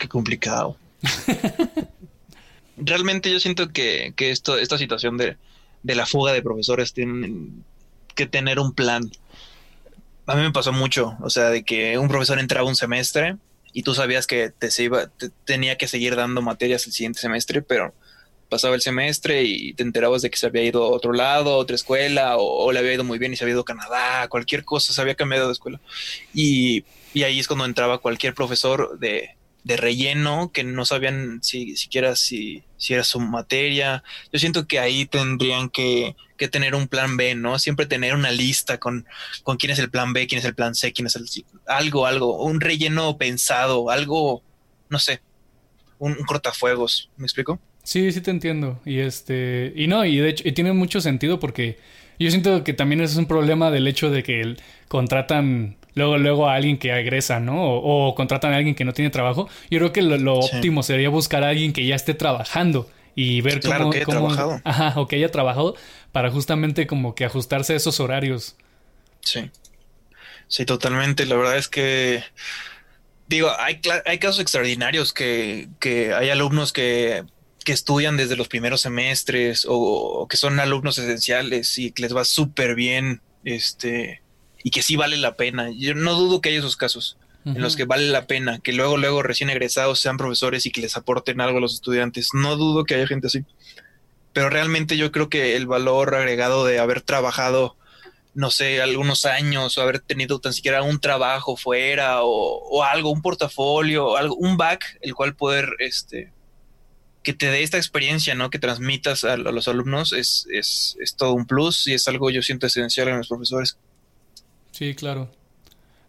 Speaker 2: Qué complicado. *laughs* Realmente yo siento que, esto, esta situación de, la fuga de profesores tienen que tener un plan. A mí me pasó mucho, o sea, de que un profesor entraba un semestre y tú sabías que te, se iba, tenía que seguir dando materias el siguiente semestre, pero pasaba el semestre y te enterabas de que se había ido a otro lado, a otra escuela, o, le había ido muy bien y se había ido a Canadá, cualquier cosa, se había cambiado de escuela. Y, y ahí es cuando entraba cualquier profesor de, de relleno que no sabían si siquiera si, si era su materia. Yo siento que ahí tendrían que, que, tener un plan B, ¿no? Siempre tener una lista con, con quién es el plan B, quién es el plan C, quién es el algo, algo, un relleno pensado, algo, no sé, un, cortafuegos, ¿me explico?
Speaker 1: Sí, sí te entiendo. Y este, y no, y de hecho, y tiene mucho sentido porque yo siento que también es un problema del hecho de que contratan luego, luego a alguien que agresa, ¿no? O, contratan a alguien que no tiene trabajo. Yo creo que lo, óptimo sería buscar a alguien que ya esté trabajando y ver
Speaker 2: claro, cómo, que haya trabajado.
Speaker 1: Ajá, o que haya trabajado para justamente como que ajustarse a esos horarios.
Speaker 2: Sí. Sí, totalmente. La verdad es que digo, hay, hay casos extraordinarios que, que hay alumnos que, que, estudian desde los primeros semestres o, o, que son alumnos esenciales y que les va súper bien este y que sí vale la pena. Yo no dudo que haya esos casos, en los que vale la pena, que luego, luego recién egresados sean profesores y que les aporten algo a los estudiantes. No dudo que haya gente así. Pero realmente yo creo que el valor agregado de haber trabajado, no sé, algunos años o haber tenido tan siquiera un trabajo fuera o, algo, un portafolio, algo, un back, el cual poder, este, que te dé esta experiencia, ¿no? Que transmitas a, los alumnos es, es, es todo un plus y es algo yo siento esencial en los profesores.
Speaker 1: Sí, claro.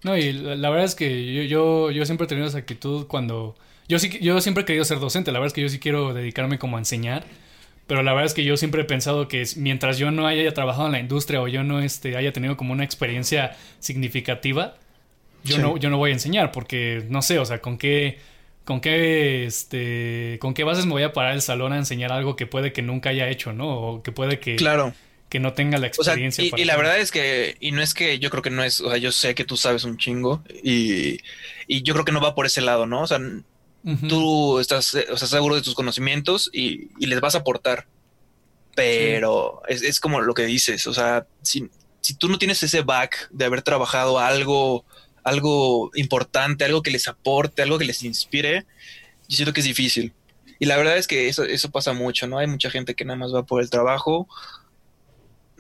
Speaker 1: No, y la, verdad es que yo, yo, siempre he tenido esa actitud cuando... Yo, sí, yo siempre he querido ser docente, la verdad es que yo sí quiero dedicarme como a enseñar, pero la verdad es que yo siempre he pensado que mientras yo no haya trabajado en la industria o yo no este, haya tenido como una experiencia significativa, yo, no, yo no voy a enseñar porque no sé, o sea, con qué... ¿Con qué, este, ¿Con qué bases me voy a parar el salón a enseñar algo que puede que nunca haya hecho, ¿no? O que puede que,
Speaker 2: claro
Speaker 1: que no tenga la experiencia.
Speaker 2: y, la verdad es que, y no es que yo creo que no es, o sea, yo sé que tú sabes un chingo y, yo creo que no va por ese lado, ¿no? O sea, tú estás, o sea, seguro de tus conocimientos y, les vas a aportar, pero es, como lo que dices, o sea, si, si tú no tienes ese back de haber trabajado algo, algo importante, algo que les aporte, algo que les inspire, yo siento que es difícil. Y la verdad es que eso, eso pasa mucho, ¿no? Hay mucha gente que nada más va por el trabajo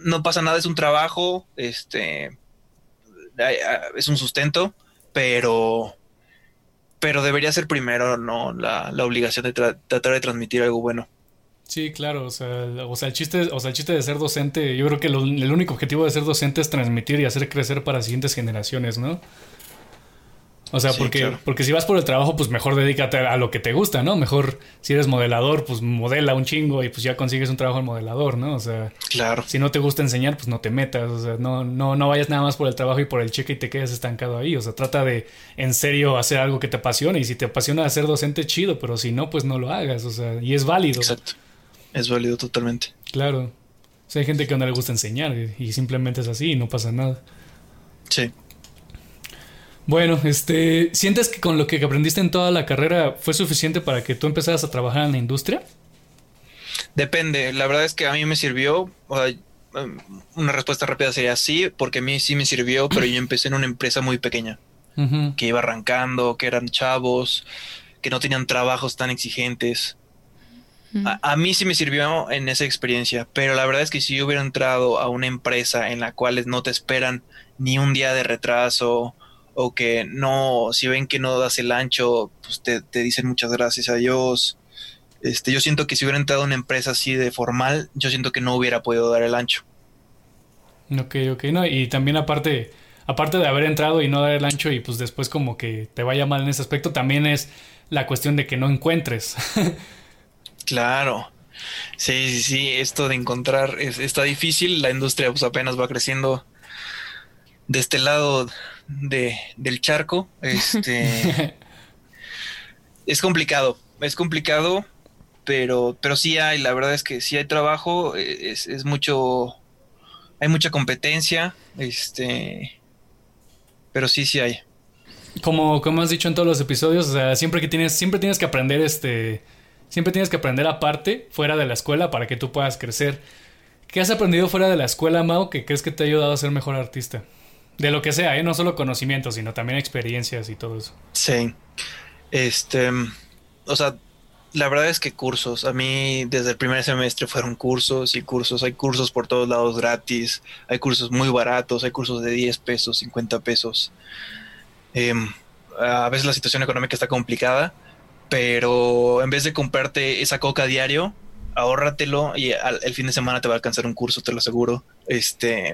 Speaker 2: no pasa nada, es un trabajo, este, es un sustento, pero, pero debería ser primero, ¿no? La, la obligación de tratar de transmitir algo bueno.
Speaker 1: Sí, claro, o sea, o sea, el chiste, o sea, el chiste de ser docente, yo creo que el único objetivo de ser docente es transmitir y hacer crecer para siguientes generaciones, ¿no? O sea, porque, porque si vas por el trabajo, pues mejor dedícate a lo que te gusta, ¿no? Mejor si eres modelador, pues modela un chingo y pues ya consigues un trabajo en modelador, ¿no? O sea,
Speaker 2: claro.
Speaker 1: si no te gusta enseñar, pues no te metas, o sea, no, no, no vayas nada más por el trabajo y por el cheque y te quedes estancado ahí. O sea, trata de en serio hacer algo que te apasione y si te apasiona ser docente, chido, pero si no, pues no lo hagas, o sea, y es válido.
Speaker 2: Exacto. Es válido totalmente.
Speaker 1: Claro. O sea, hay gente que no le gusta enseñar y simplemente es así y no pasa nada.
Speaker 2: Sí.
Speaker 1: Bueno, este, ¿sientes que con lo que aprendiste en toda la carrera fue suficiente para que tú empezaras a trabajar en la industria?
Speaker 2: Depende, la verdad es que a mí me sirvió, una respuesta rápida sería sí, porque a mí sí me sirvió, pero yo empecé en una empresa muy pequeña, que iba arrancando, que eran chavos, que no tenían trabajos tan exigentes. a, a, mí sí me sirvió en esa experiencia, pero la verdad es que si yo hubiera entrado a una empresa en la cual no te esperan ni un día de retraso, o que no, si ven que no das el ancho, pues te, dicen muchas gracias a Dios. Este, yo siento que si hubiera entrado a una empresa así de formal, yo siento que no hubiera podido dar el ancho.
Speaker 1: Ok, ok, no, y también aparte, aparte de haber entrado y no dar el ancho y pues después como que te vaya mal en ese aspecto, también es la cuestión de que no encuentres. *laughs*
Speaker 2: claro. Sí, sí, sí, esto de encontrar es, está difícil, la industria pues apenas va creciendo de este lado de, del charco. Este *laughs* es complicado, es complicado, pero, pero sí hay, la verdad es que sí hay trabajo, es, es mucho, hay mucha competencia, este, pero sí, sí hay.
Speaker 1: Como, como has dicho en todos los episodios, o sea, siempre que tienes, siempre tienes que aprender este, siempre tienes que aprender aparte, fuera de la escuela, para que tú puedas crecer. ¿Qué has aprendido fuera de la escuela, Mao, que crees que te ha ayudado a ser mejor artista? De lo que sea, ¿eh? No solo conocimientos, sino también experiencias y todo eso.
Speaker 2: Sí. Este, o sea, la verdad es que cursos, a mí desde el primer semestre fueron cursos y cursos, hay cursos por todos lados gratis, hay cursos muy baratos, hay cursos de 10 pesos, 50 pesos. Em, a veces la situación económica está complicada, pero en vez de comprarte esa coca diario, ahórratelo y el fin de semana te va a alcanzar un curso, te lo aseguro. Este,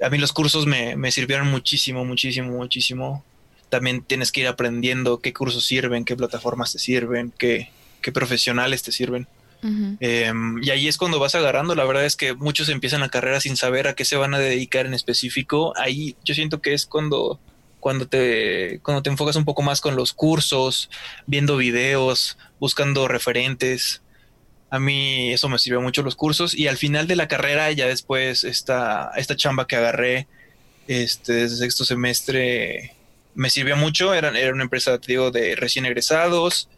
Speaker 2: a mí los cursos me, me, sirvieron muchísimo, muchísimo, muchísimo. También tienes que ir aprendiendo qué cursos sirven, qué plataformas te sirven, qué, qué profesionales te sirven. Em, y ahí es cuando vas agarrando. La verdad es que muchos empiezan la carrera sin saber a qué se van a dedicar en específico. Ahí yo siento que es cuando, cuando, te, cuando te enfocas un poco más con los cursos, viendo videos, buscando referentes. A mí eso me sirvió mucho los cursos y al final de la carrera ya después esta, esta chamba que agarré este, desde sexto semestre me sirvió mucho, era, era una empresa, te digo, de recién egresados,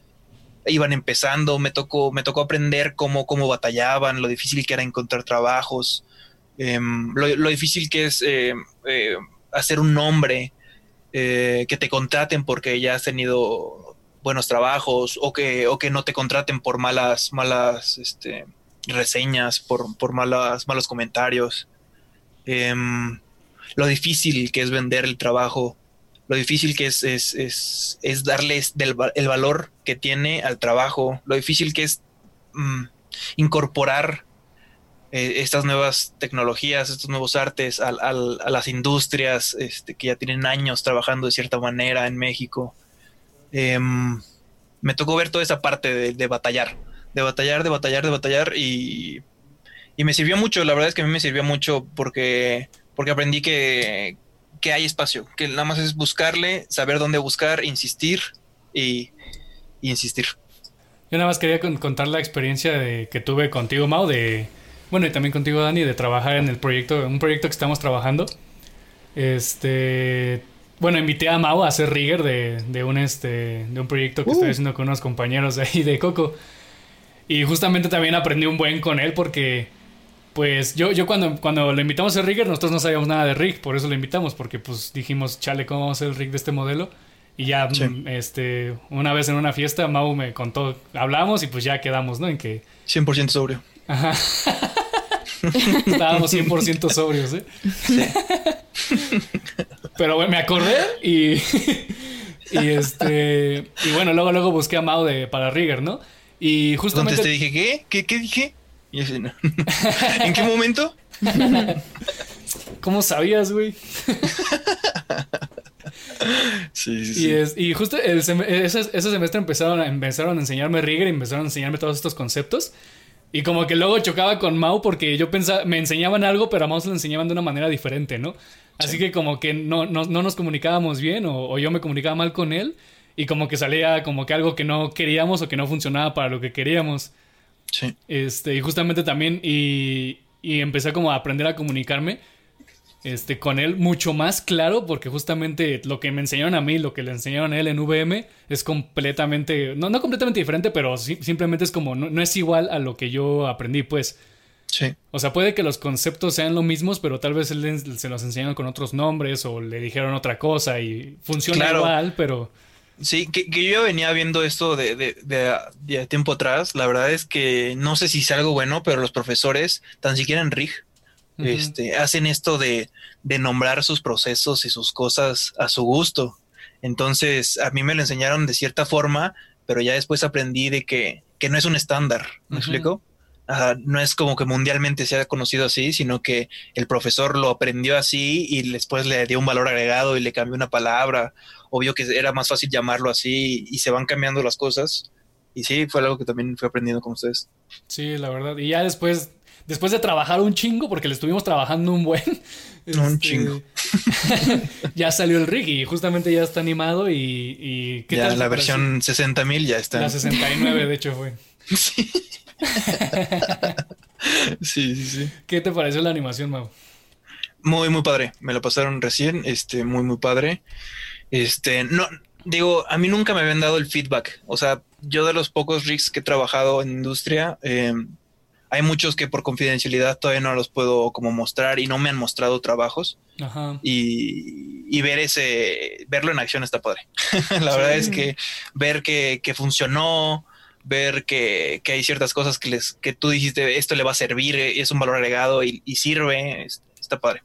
Speaker 2: iban empezando, me tocó, me tocó aprender cómo, cómo batallaban, lo difícil que era encontrar trabajos, em, lo, difícil que es eh, eh, hacer un nombre eh, que te contraten porque ya has tenido buenos trabajos o que, o que no te contraten por malas, malas este, reseñas, por, por malas, malos comentarios. Em, lo difícil que es vender el trabajo, lo difícil que es, es, es, es darles el valor que tiene al trabajo, lo difícil que es mm, incorporar eh, estas nuevas tecnologías, estos nuevos artes a, las industrias este, que ya tienen años trabajando de cierta manera en México. Em, me tocó ver toda esa parte de, batallar, de batallar, de batallar, de batallar y, y, me sirvió mucho, la verdad es que a mí me sirvió mucho porque, porque aprendí que, que hay espacio, que nada más es buscarle, saber dónde buscar, insistir y, insistir.
Speaker 1: Yo nada más quería contar la experiencia que tuve contigo, Mau, de, bueno, y también contigo, Dani, de trabajar en el proyecto, un proyecto que estamos trabajando. Este, bueno, invité a Mau a hacer rigger de, de un, este, de un proyecto que estoy uh. haciendo con unos compañeros de ahí de Coco. Y justamente también aprendí un buen con él porque pues yo, yo cuando, cuando le invitamos a Rigger, nosotros no sabíamos nada de rig, por eso lo invitamos, porque pues dijimos, chale, ¿cómo vamos a hacer el rig de este modelo? Y ya, mm, este, una vez en una fiesta, Mau me contó, hablamos y pues ya quedamos, ¿no? En que...
Speaker 2: 100% sobrio. Ajá. *laughs*
Speaker 1: Estábamos 100% sobrios, ¿eh? Sí. *laughs* Pero bueno, me acordé y... *laughs* y este... Y bueno, luego, luego busqué a Mau de, para Rigger, ¿no? Y justamente...
Speaker 2: Entonces te dije, ¿qué? ¿Qué, qué dije? *laughs* ¿En qué momento? *laughs*
Speaker 1: ¿Cómo sabías, güey?
Speaker 2: sí, sí, sí.
Speaker 1: Y, justo ese, semestre empezaron a, empezaron a enseñarme Rigger y empezaron a enseñarme todos estos conceptos. Y como que luego chocaba con Mau porque yo pensaba, me enseñaban algo, pero a Mau se lo enseñaban de una manera diferente, ¿no? Así que como que no, no, nos comunicábamos bien o, o, yo me comunicaba mal con él y como que salía como que algo que no queríamos o que no funcionaba para lo que queríamos.
Speaker 2: Sí.
Speaker 1: Este, y justamente también, y, y empecé como a aprender a comunicarme este, con él mucho más claro, porque justamente lo que me enseñaron a mí, lo que le enseñaron a él en VM, es completamente, no, no completamente diferente, pero simplemente es como, no, es igual a lo que yo aprendí, pues.
Speaker 2: Sí.
Speaker 1: O sea, puede que los conceptos sean los mismos, pero tal vez se los enseñaron con otros nombres o le dijeron otra cosa y funciona igual, pero...
Speaker 2: Sí, que, yo venía viendo esto de, de, de, tiempo atrás. La verdad es que no sé si es algo bueno, pero los profesores, tan siquiera en RIG, este, hacen esto de, de nombrar sus procesos y sus cosas a su gusto. Entonces, a mí me lo enseñaron de cierta forma, pero ya después aprendí de que, que no es un estándar. ¿Me explico? No es como que mundialmente sea conocido así, sino que el profesor lo aprendió así y después le dio un valor agregado y le cambió una palabra obvio que era más fácil llamarlo así y se van cambiando las cosas. Y sí, fue algo que también fui aprendiendo con ustedes.
Speaker 1: Sí, la verdad. Y ya después, después de trabajar un chingo, porque le estuvimos trabajando un buen. *laughs*
Speaker 2: un este, chingo. *laughs*
Speaker 1: ya salió el rig y justamente ya está animado y...
Speaker 2: ¿qué ya la versión 60.000 ya está.
Speaker 1: La 69 de hecho fue.
Speaker 2: sí. *laughs* *laughs* sí, sí, sí.
Speaker 1: ¿Qué te pareció la animación, Mau?
Speaker 2: Muy, muy padre. Me lo pasaron recién, este, muy, muy padre. Este, no, digo, a mí nunca me habían dado el feedback. O sea, yo de los pocos rigs que he trabajado en industria, eh, hay muchos que por confidencialidad todavía no los puedo como mostrar y no me han mostrado trabajos. Ajá. Y, y, ver ese, verlo en acción está padre. *laughs* La verdad es que ver que, que funcionó, ver que, que, hay ciertas cosas que les, que tú dijiste, esto le va a servir, es un valor agregado y, y sirve, está padre.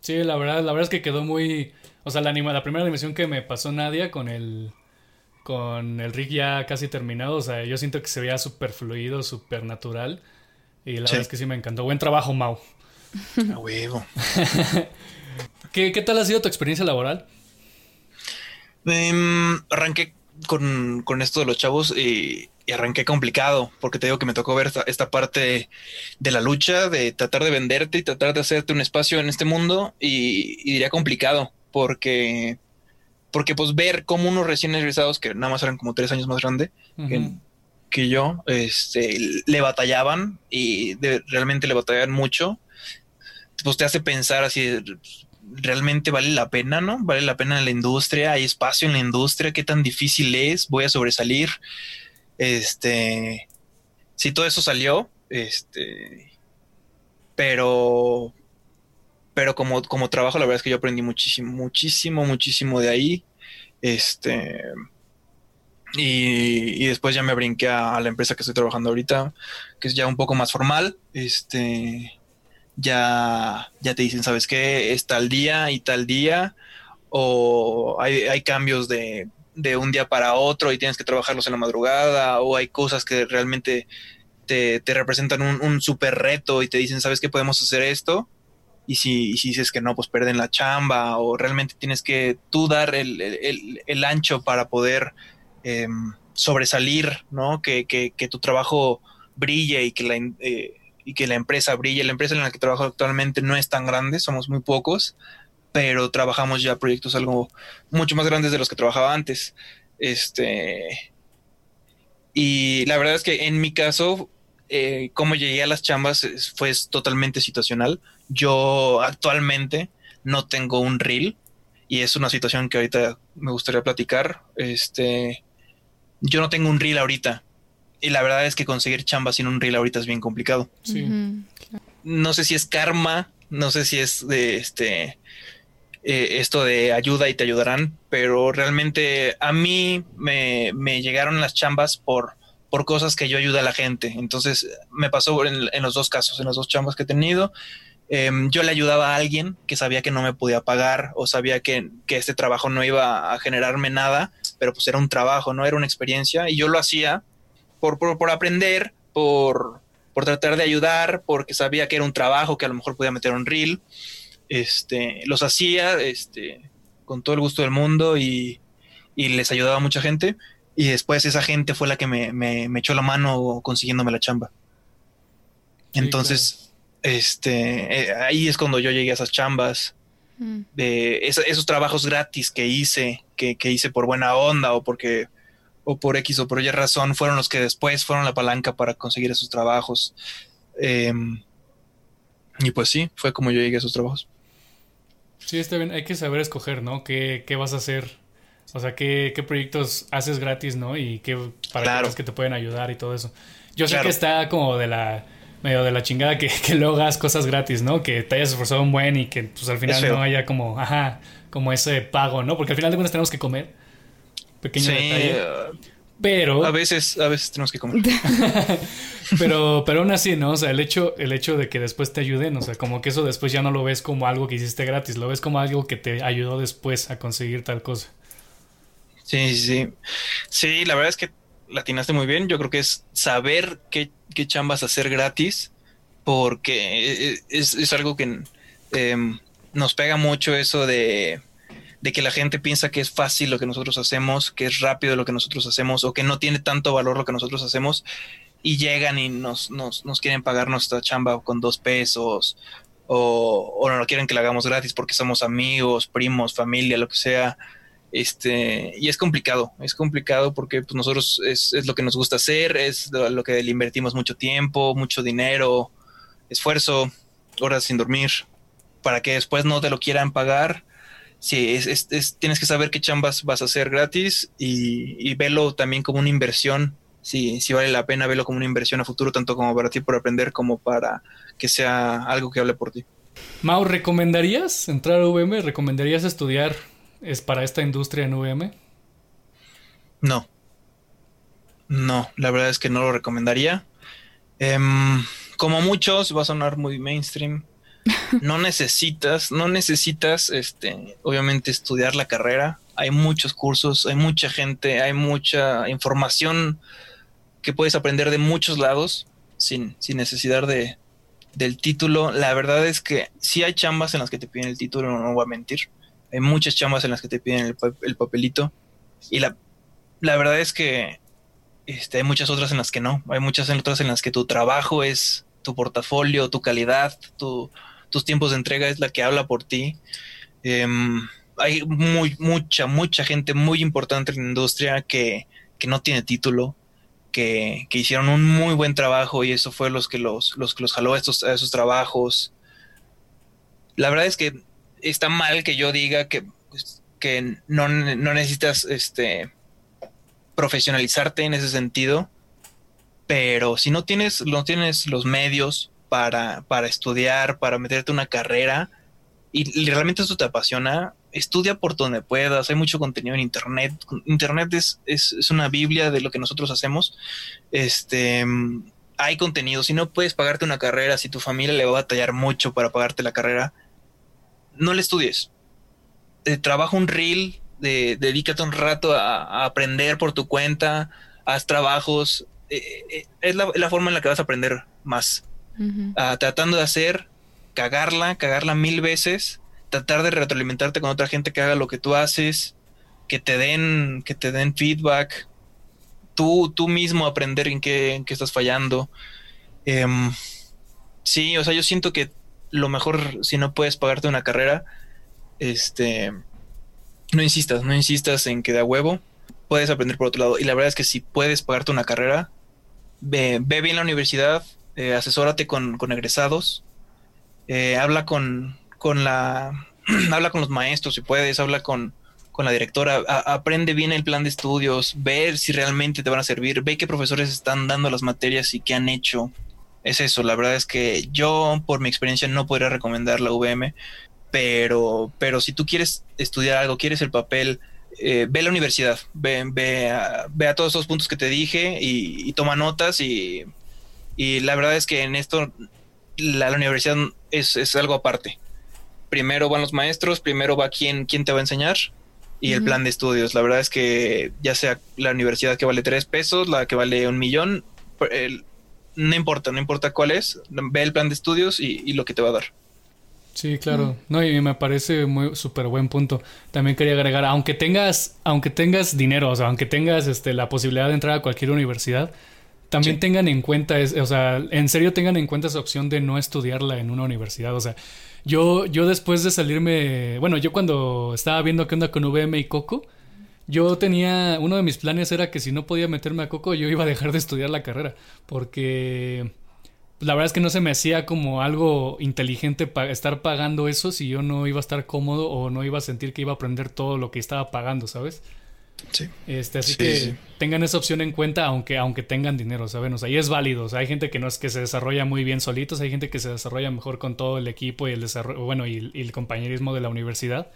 Speaker 1: Sí, la verdad, la verdad es que quedó muy, o sea, la, anima, la primera animación que me pasó Nadia con el con el rig ya casi terminado, o sea, yo siento que se veía súper fluido, súper natural. Y la verdad es que sí me encantó. Buen trabajo, Mau.
Speaker 2: A huevo. *laughs*
Speaker 1: ¿Qué, tal ha sido tu experiencia laboral?
Speaker 2: Em, arranqué con, esto de los chavos y, arranqué complicado, porque te digo que me tocó ver esta, parte de la lucha, de tratar de venderte y tratar de hacerte un espacio en este mundo y, y diría complicado porque, porque pues ver cómo unos recién egresados, que nada más eran como tres años más grande que, yo, este, le batallaban y realmente le batallaban mucho, pues te hace pensar así, realmente vale la pena, ¿no? Vale la pena en la industria, hay espacio en la industria, qué tan difícil es, voy a sobresalir. Este, si todo eso salió, este, pero pero como, como trabajo, la verdad es que yo aprendí muchísimo, muchísimo, muchísimo de ahí. Este, y, después ya me brinqué a, la empresa que estoy trabajando ahorita, que es ya un poco más formal. Este, ya, ya te dicen, ¿sabes qué? Es tal día y tal día. O hay, hay cambios de, de un día para otro y tienes que trabajarlos en la madrugada. O hay cosas que realmente te, te representan un, un super reto y te dicen, ¿sabes qué? Podemos hacer esto y si, si, dices que no, pues pierden la chamba o realmente tienes que tú dar el, el, el ancho para poder em, sobresalir, ¿no? Que, que, que, tu trabajo brille y que, la, eh, y que la empresa brille. La empresa en la que trabajo actualmente no es tan grande, somos muy pocos, pero trabajamos ya proyectos algo mucho más grandes de los que trabajaba antes. Este, y la verdad es que en mi caso, eh, cómo llegué a las chambas fue totalmente situacional yo actualmente no tengo un reel y es una situación que ahorita me gustaría platicar. Este, yo no tengo un reel ahorita y la verdad es que conseguir chamba sin un reel ahorita es bien complicado. No sé si es karma, no sé si es de este eh, esto de ayuda y te ayudarán, pero realmente a mí me, llegaron las chambas por, por cosas que yo ayudo a la gente. Entonces me pasó en, los dos casos, en las dos chambas que he tenido Em, yo le ayudaba a alguien que sabía que no me podía pagar o sabía que, este trabajo no iba a generarme nada, pero pues era un trabajo, no era una experiencia y yo lo hacía por, por, aprender, por, por tratar de ayudar, porque sabía que era un trabajo que a lo mejor podía meter un reel. Este, los hacía este, con todo el gusto del mundo y, les ayudaba a mucha gente. Y después esa gente fue la que me, me, echó la mano consiguiéndome la chamba. Entonces, este, eh, ahí es cuando yo llegué a esas chambas, mm. de esos, trabajos gratis que hice, que, hice por buena onda o porque, o por X o por Y razón, fueron los que después fueron la palanca para conseguir esos trabajos. Em, y pues sí, fue como yo llegué a esos trabajos.
Speaker 1: Sí, está bien, hay que saber escoger, ¿no? ¿Qué, qué vas a hacer? O sea, ¿qué, qué proyectos haces gratis, ¿no? Y qué para qué que te pueden ayudar y todo eso. Yo sé que está como de la medio de la chingada que, que luego hagas cosas gratis, ¿no? Que te hayas esforzado un buen y que pues al final no haya como, ajá, como ese pago, ¿no? Porque al final de cuentas tenemos que comer. Pequeño detalle. Pero.
Speaker 2: A veces, a veces tenemos que comer. *laughs*
Speaker 1: pero, pero aún así, ¿no? O sea, el hecho, el hecho de que después te ayuden, o sea, como que eso después ya no lo ves como algo que hiciste gratis, lo ves como algo que te ayudó después a conseguir tal cosa.
Speaker 2: Sí, sí, sí. Sí, la verdad es que latinaste muy bien. Yo creo que es saber qué, qué chambas hacer gratis, porque es, es algo que em, nos pega mucho eso de, de, que la gente piensa que es fácil lo que nosotros hacemos, que es rápido lo que nosotros hacemos, o que no tiene tanto valor lo que nosotros hacemos, y llegan y nos, nos, nos quieren pagar nuestra chamba con dos pesos, o, no quieren que la hagamos gratis porque somos amigos, primos, familia, lo que sea. Este, y es complicado, es complicado porque pues, nosotros es, es, lo que nos gusta hacer, es lo, que le invertimos mucho tiempo, mucho dinero, esfuerzo, horas sin dormir, para que después no te lo quieran pagar. Sí, es, es, tienes que saber qué chambas vas a hacer gratis y, y verlo también como una inversión. Si, si vale la pena verlo como una inversión a futuro, tanto como para ti por aprender como para que sea algo que hable por ti.
Speaker 1: Mau, ¿recomendarías entrar a VM? ¿Recomendarías estudiar es para esta industria en VM?
Speaker 2: No. No, la verdad es que no lo recomendaría. Em, como muchos, va a sonar muy mainstream. No necesitas, no necesitas, este, obviamente, estudiar la carrera. Hay muchos cursos, hay mucha gente, hay mucha información que puedes aprender de muchos lados sin, sin necesidad de, del título. La verdad es que si hay chambas en las que te piden el título, no voy a mentir hay muchas chambas en las que te piden el, papelito. Y la, la, verdad es que este, hay muchas otras en las que no. Hay muchas otras en las que tu trabajo es tu portafolio, tu calidad, tu, tus tiempos de entrega es la que habla por ti. Em, hay muy, mucha, mucha gente muy importante en la industria que, que no tiene título, que, que, hicieron un muy buen trabajo y eso fue los que los, los, que los jaló a, estos, esos trabajos. La verdad es que está mal que yo diga que, pues, que no, necesitas este, profesionalizarte en ese sentido, pero si no tienes, no tienes los medios para, para estudiar, para meterte una carrera, y, realmente eso te apasiona, estudia por donde puedas. Hay mucho contenido en Internet. Internet es, es, una Biblia de lo que nosotros hacemos. Este, hay contenido. Si no puedes pagarte una carrera, si tu familia le va a batallar mucho para pagarte la carrera, no le estudies. Eh, trabaja un reel, de, dedícate un rato a, aprender por tu cuenta, haz trabajos. Eh, eh, es la, forma en la que vas a aprender más. Ah, tratando de hacer cagarla, cagarla mil veces, tratar de retroalimentarte con otra gente que haga lo que tú haces, que te den, que te den feedback, tú, tú mismo aprender en qué, en qué estás fallando. Em, sí, o sea, yo siento que lo mejor, si no puedes pagarte una carrera, este, no insistas, no insistas en que da huevo, puedes aprender por otro lado. Y la verdad es que si puedes pagarte una carrera, ve, ve bien la universidad, eh, asesórate con, con egresados, eh, habla con, con la, *clears throat* habla con los maestros si puedes, habla con, con la directora, aprende bien el plan de estudios, ver si realmente te van a servir, ve qué profesores están dando las materias y qué han hecho. Es eso, la verdad es que yo por mi experiencia no podría recomendar la VM, pero, pero si tú quieres estudiar algo, quieres el papel, eh, ve a la universidad, ve, ve, a, ve, a, todos esos puntos que te dije y, toma notas y, y la verdad es que en esto la, universidad es, algo aparte. Primero van los maestros, primero va quién, quién te va a enseñar y el plan de estudios. La verdad es que ya sea la universidad que vale tres pesos, la que vale un millón, no importa, no importa cuál es, ve el plan de estudios y, lo que te va a dar.
Speaker 1: Sí, claro. No, y me parece muy súper buen punto. También quería agregar, aunque tengas, aunque tengas dinero, o sea, aunque tengas este, la posibilidad de entrar a cualquier universidad, también tengan en cuenta, o sea, en serio tengan en cuenta esa opción de no estudiarla en una universidad. O sea, yo, yo después de salirme, bueno, yo cuando estaba viendo qué onda con VM y Coco, yo tenía, uno de mis planes era que si no podía meterme a Coco, yo iba a dejar de estudiar la carrera, porque la verdad es que no se me hacía como algo inteligente estar pagando eso si yo no iba a estar cómodo o no iba a sentir que iba a aprender todo lo que estaba pagando, ¿sabes?
Speaker 2: Sí.
Speaker 1: Este, así que tengan esa opción en cuenta, aunque, aunque tengan dinero, ¿saben? O sea, y es válido. O sea, hay gente que no es que se desarrolla muy bien solitos, hay gente que se desarrolla mejor con todo el equipo y el desarrollo, bueno, y, el compañerismo de la universidad.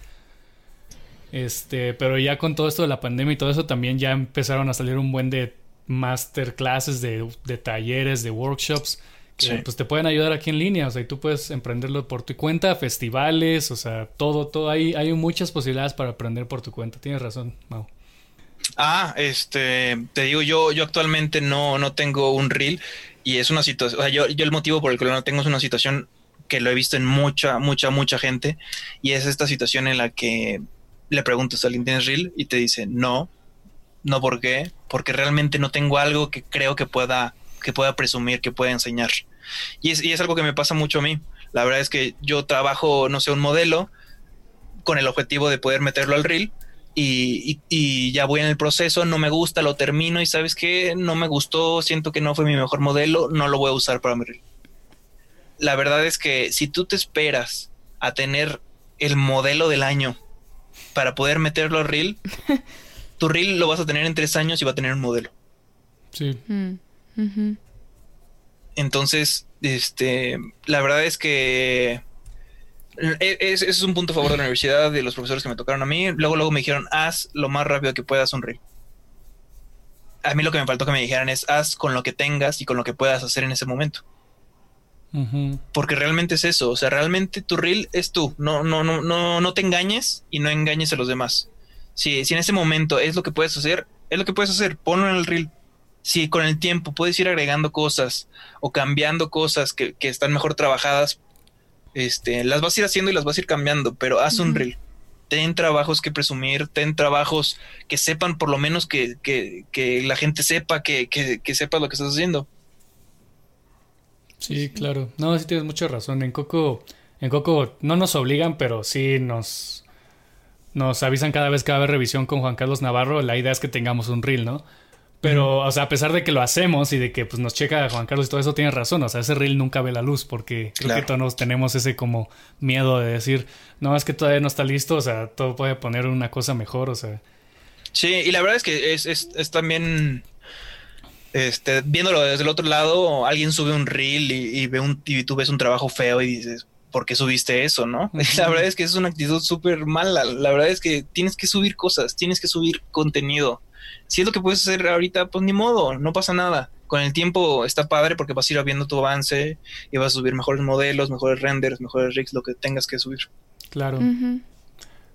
Speaker 1: Este, pero ya con todo esto de la pandemia y todo eso, también ya empezaron a salir un buen de masterclasses, de, de talleres, de workshops. Que, pues te pueden ayudar aquí en línea, o sea, y tú puedes emprenderlo por tu cuenta, festivales, o sea, todo, todo, hay, hay muchas posibilidades para aprender por tu cuenta, tienes razón, Mau.
Speaker 2: Ah, este, te digo, yo, yo actualmente no, no tengo un reel y es una situación, o sea, yo, yo el motivo por el que no tengo es una situación que lo he visto en mucha, mucha, mucha gente y es esta situación en la que le preguntas a alguien, ¿tienes reel? Y te dice, no, no, ¿por qué? Porque realmente no tengo algo que creo que pueda, que pueda presumir, que pueda enseñar. Y es, y es algo que me pasa mucho a mí. La verdad es que yo trabajo, no sé, un modelo con el objetivo de poder meterlo al reel y, ya voy en el proceso, no me gusta, lo termino y sabes que no me gustó, siento que no fue mi mejor modelo, no lo voy a usar para mi reel. La verdad es que si tú te esperas a tener el modelo del año para poder meterlo al reel, *laughs* tu reel lo vas a tener en tres años y va a tener un modelo.
Speaker 1: Sí.
Speaker 3: Mm,
Speaker 2: Entonces, este, la verdad es que e, ese es un punto a favor de la universidad, de los profesores que me tocaron a mí. Luego, luego me dijeron, haz lo más rápido que puedas un reel. A mí lo que me faltó que me dijeran es, haz con lo que tengas y con lo que puedas hacer en ese momento. Porque realmente es eso, o sea, realmente tu reel es tú. No, no, no, no, no te engañes y no engañes a los demás. Si, si en ese momento es lo que puedes hacer, es lo que puedes hacer, ponlo en el reel. Si con el tiempo puedes ir agregando cosas o cambiando cosas que, que están mejor trabajadas, este, las vas a ir haciendo y las vas a ir cambiando, pero haz un reel. Ten trabajos que presumir, ten trabajos que sepan por lo menos que, la gente sepa que, que, sepa lo que estás haciendo.
Speaker 1: Sí, claro. No, sí tienes mucha razón. En Coco, en Coco no nos obligan, pero sí nos, nos avisan cada vez que va a haber revisión con Juan Carlos Navarro. La idea es que tengamos un reel, ¿no? Pero, o sea, a pesar de que lo hacemos y de que pues nos checa Juan Carlos y todo eso, tiene razón. O sea, ese reel nunca ve la luz porque creo que todos tenemos ese como miedo de decir, no, es que todavía no está listo, o sea, todo puede poner una cosa mejor, o sea.
Speaker 2: Sí, y la verdad es que es, es, es también, este, viéndolo desde el otro lado, alguien sube un reel y, ve un, y tú ves un trabajo feo y dices, ¿por qué subiste eso, no? *laughs* La verdad es que es una actitud súper mala. La verdad es que tienes que subir cosas, tienes que subir contenido. Si es lo que puedes hacer ahorita, pues ni modo, no pasa nada. Con el tiempo está padre porque vas a ir viendo tu avance y vas a subir mejores modelos, mejores renders, mejores rigs, lo que tengas que subir.
Speaker 1: Claro.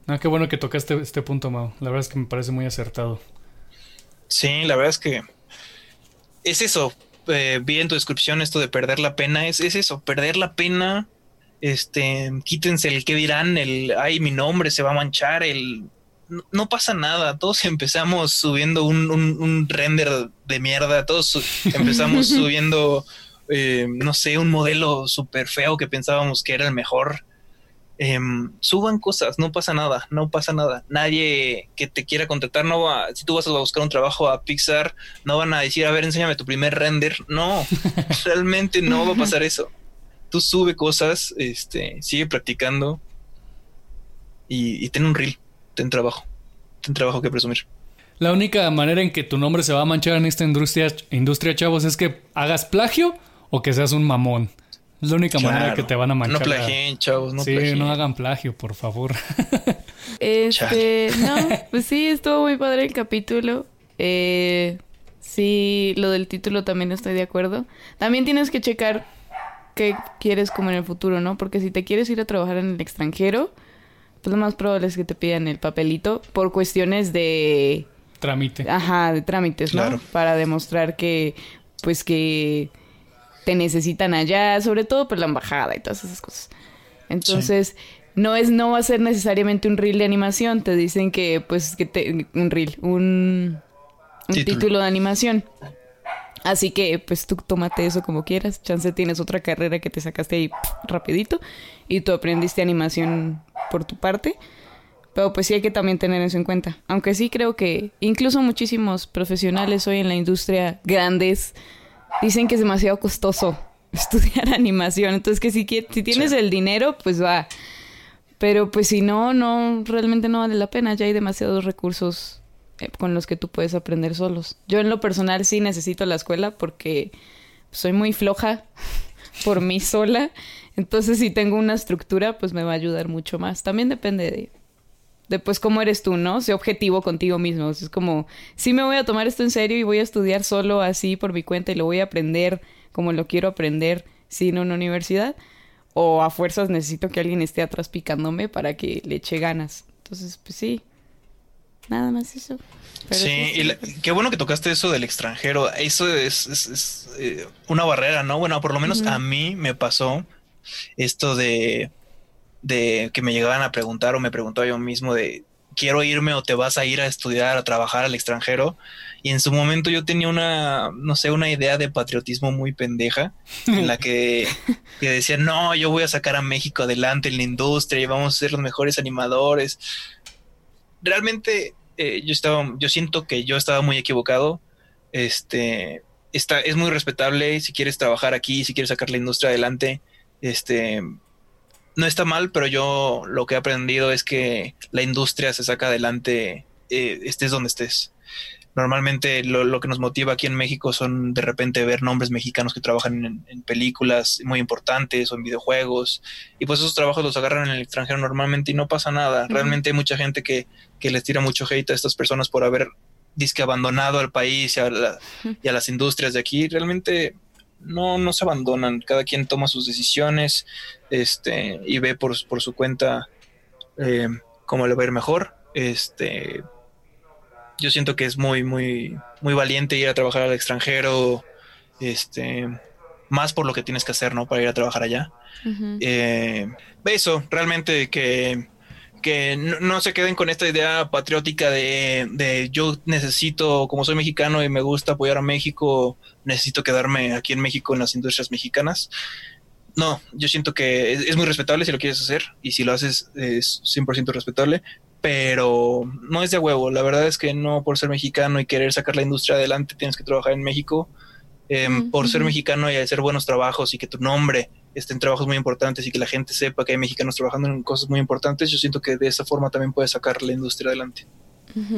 Speaker 1: Ah, qué bueno que tocaste este punto, Mao. La verdad es que me parece muy acertado.
Speaker 2: Sí, la verdad es que es eso. Eh, vi en tu descripción esto de perder la pena. Es, es eso, perder la pena. Este, quítense el que dirán, el ay, mi nombre se va a manchar, el no, pasa nada. Todos empezamos subiendo un, render de mierda. Todos empezamos *laughs* subiendo, eh, no sé, un modelo súper feo que pensábamos que era el mejor. Em, suban cosas, no pasa nada, no pasa nada. Nadie que te quiera contratar no va, si tú vas a buscar un trabajo a Pixar, no van a decir, a ver, enséñame tu primer render. No, *laughs* realmente no va a pasar eso. Tú sube cosas, este, sigue practicando y, y ten un reel, ten trabajo, ten trabajo que presumir.
Speaker 1: La única manera en que tu nombre se va a manchar en esta industria, industria chavos, es que hagas plagio o que seas un mamón. Es la única manera que te van a manchar.
Speaker 2: No plagien, chavos, no
Speaker 1: Sí, no hagan plagio, por favor. *laughs*
Speaker 3: Este, no, pues sí, estuvo muy padre el capítulo. Eh, sí, lo del título también estoy de acuerdo. También tienes que checar qué quieres como en el futuro, ¿no? Porque si te quieres ir a trabajar en el extranjero, pues lo más probable es que te pidan el papelito por cuestiones de...
Speaker 1: Trámite.
Speaker 3: Ajá, de trámites, ¿no? Para demostrar que, pues que te necesitan allá, sobre todo por la embajada y todas esas cosas. Entonces, no es no va a ser necesariamente un reel de animación, te dicen que pues que te un reel, un, título. de animación. Así que pues tú tómate eso como quieras. Chance tienes otra carrera que te sacaste ahí rapidito y tú aprendiste animación por tu parte. Pero pues sí hay que también tener eso en cuenta. Aunque sí creo que incluso muchísimos profesionales hoy en la industria grandes dicen que es demasiado costoso *laughs* estudiar animación. Entonces, que si, si tienes el dinero, pues va. Pero pues si no, no, realmente no vale la pena. Ya hay demasiados recursos eh, con los que tú puedes aprender solos. Yo en lo personal sí necesito la escuela porque soy muy floja *laughs* por mí sola. Entonces, si tengo una estructura, pues me va a ayudar mucho más. También depende de pues cómo eres tú, ¿no? Sé objetivo contigo mismo. es como, sí me voy a tomar esto en serio y voy a estudiar solo así por mi cuenta y lo voy a aprender como lo quiero aprender sin una universidad. O a fuerzas necesito que alguien esté atrás picándome para que le eche ganas. Entonces, pues sí. Nada más eso.
Speaker 2: sí, y qué bueno que tocaste eso del extranjero. Eso es, eh, una barrera, ¿no? Bueno, por lo menos a mí me pasó esto de de que me llegaban a preguntar o me preguntó yo mismo de quiero irme o te vas a ir a estudiar, a trabajar al extranjero. Y en su momento yo tenía una, no sé, una idea de patriotismo muy pendeja, en la que, *laughs* que decía, no, yo voy a sacar a México adelante en la industria y vamos a ser los mejores animadores. Realmente eh, yo estaba, yo siento que yo estaba muy equivocado. Este, está, es muy respetable si quieres trabajar aquí, si quieres sacar la industria adelante. Este, no está mal, pero yo lo que he aprendido es que la industria se saca adelante, eh, estés donde estés. Normalmente lo, que nos motiva aquí en México son de repente ver nombres mexicanos que trabajan en, películas muy importantes o en videojuegos y pues esos trabajos los agarran en el extranjero normalmente y no pasa nada. Realmente hay mucha gente que, que les tira mucho hate a estas personas por haber disque abandonado al país y a, y a las industrias de aquí. Realmente no, no se abandonan, cada quien toma sus decisiones este, y ve por, por su cuenta eh, cómo le va a ir mejor. Este, yo siento que es muy, muy, muy valiente ir a trabajar al extranjero, este, más por lo que tienes que hacer, ¿no? Para ir a trabajar allá. Eh, eso, realmente que que no, se queden con esta idea patriótica de, yo necesito, como soy mexicano y me gusta apoyar a México, necesito quedarme aquí en México en las industrias mexicanas. No, yo siento que es, muy respetable si lo quieres hacer y si lo haces es 100% respetable, pero no es de huevo. La verdad es que no por ser mexicano y querer sacar la industria adelante tienes que trabajar en México. Em, por ser mexicano y hacer buenos trabajos y que tu nombre estén trabajos muy importantes y que la gente sepa que hay mexicanos trabajando en cosas muy importantes, yo siento que de esa forma también puede sacar la industria adelante.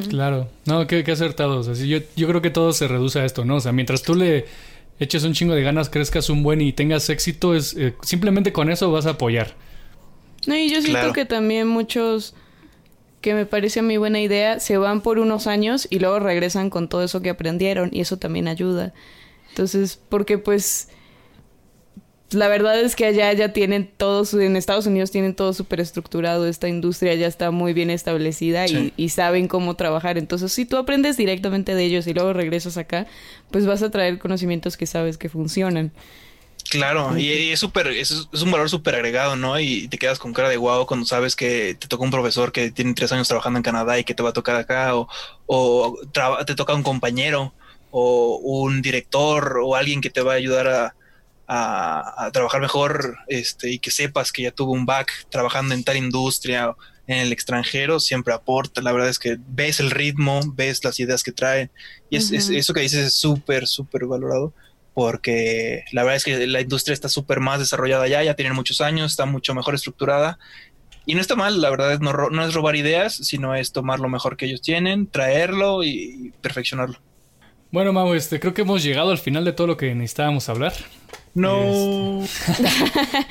Speaker 1: Claro, no, qué, qué acertados. Así yo, yo creo que todo se reduce a esto, ¿no? O sea, mientras tú le eches un chingo de ganas, crezcas un buen y tengas éxito, es eh, simplemente con eso vas a apoyar.
Speaker 3: No, y yo siento que también muchos que me parece a mí buena idea, se van por unos años y luego regresan con todo eso que aprendieron y eso también ayuda. Entonces, porque pues la verdad es que allá ya tienen todo, en Estados Unidos tienen todo súper estructurado, esta industria ya está muy bien establecida y, saben cómo trabajar. Entonces, si tú aprendes directamente de ellos y luego regresas acá, pues vas a traer conocimientos que sabes que funcionan.
Speaker 2: Claro, y, es súper, es, un valor súper agregado, ¿no? Y te quedas con cara de guau cuando sabes que te toca un profesor que tiene tres años trabajando en Canadá y que te va a tocar acá, o, o te toca un compañero, o un director, o alguien que te va a ayudar a, a, trabajar mejor este, y que sepas que ya tuvo un back trabajando en tal industria en el extranjero, siempre aporta. La verdad es que ves el ritmo, ves las ideas que traen y es, eso que dices es súper, súper valorado porque la verdad es que la industria está súper más desarrollada ya, ya tienen muchos años, está mucho mejor estructurada. Y no está mal, la verdad no, no es robar ideas, sino es tomar lo mejor que ellos tienen, traerlo y perfeccionarlo.
Speaker 1: Bueno, Mau, este, creo que hemos llegado al final de todo lo que necesitábamos hablar.
Speaker 2: No.
Speaker 1: Este,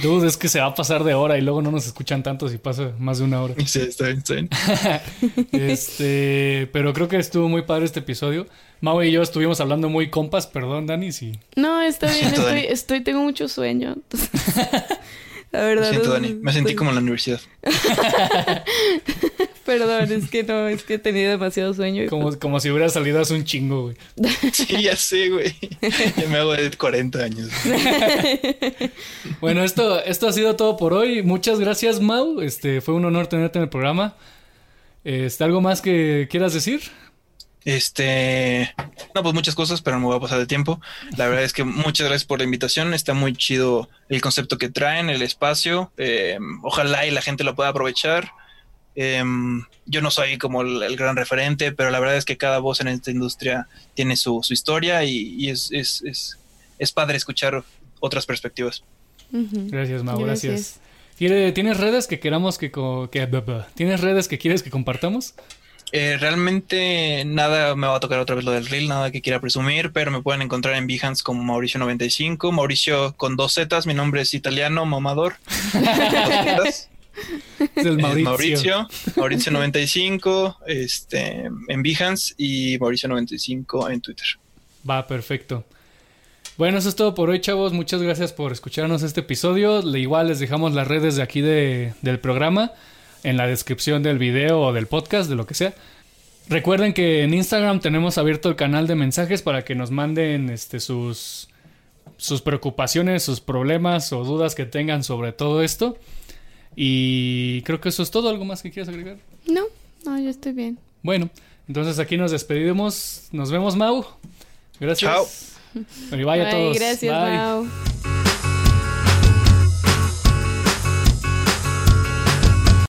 Speaker 1: *laughs* dude, es que se va a pasar de hora y luego no nos escuchan tanto si pasa más de una hora.
Speaker 2: Sí, está bien, está bien. *laughs*
Speaker 1: este, pero creo que estuvo muy padre este episodio. Mau y yo estuvimos hablando muy compas, perdón, Dani, sí.
Speaker 3: No, está *laughs* bien, estoy, estoy, tengo mucho sueño. La verdad.
Speaker 2: siento, Dani. Me sentí como en la universidad.
Speaker 3: Perdón, es que no, es que he tenido demasiado sueño.
Speaker 1: Como, como si hubiera salido hace un chingo, güey. *laughs*
Speaker 2: Sí, ya sé, güey. Ya me hago de 40 años. *laughs*
Speaker 1: bueno, esto, esto ha sido todo por hoy. Muchas gracias, Mau. Este, fue un honor tenerte en el programa. Este, ¿Algo más que quieras decir?
Speaker 2: Este, no, pues muchas cosas, pero no me voy a pasar de tiempo. La verdad es que muchas gracias por la invitación. Está muy chido el concepto que traen, el espacio. Eh, ojalá y la gente lo pueda aprovechar. Em, yo no soy como el, gran referente, pero la verdad es que cada voz en esta industria tiene su, historia y, es, es, padre escuchar otras perspectivas.
Speaker 1: Gracias, Mau, gracias. ¿Tienes redes que queramos que, que... ¿Tienes redes que quieres que compartamos?
Speaker 2: Eh, realmente nada me va a tocar otra vez lo del reel, nada que quiera presumir, pero me pueden encontrar en Behance como Mauricio95, Mauricio con dos zetas, mi nombre es italiano, mamador. *laughs* *laughs*
Speaker 1: Es el Mauricio.
Speaker 2: Mauricio, Mauricio 95, este, en Behance y Mauricio 95 en Twitter.
Speaker 1: Va, perfecto. Bueno, eso es todo por hoy, chavos. Muchas gracias por escucharnos este episodio. Igual les dejamos las redes de aquí de, del programa en la descripción del video o del podcast, de lo que sea. Recuerden que en Instagram tenemos abierto el canal de mensajes para que nos manden este, sus, sus preocupaciones, sus problemas o dudas que tengan sobre todo esto. Y creo que eso es todo. ¿Algo más que quieras agregar?
Speaker 3: No, no, yo estoy bien.
Speaker 1: Bueno, entonces aquí nos despedimos. Nos vemos, Mau. Gracias.
Speaker 2: Chao.
Speaker 1: Y vaya a todos.
Speaker 3: Gracias, Mau.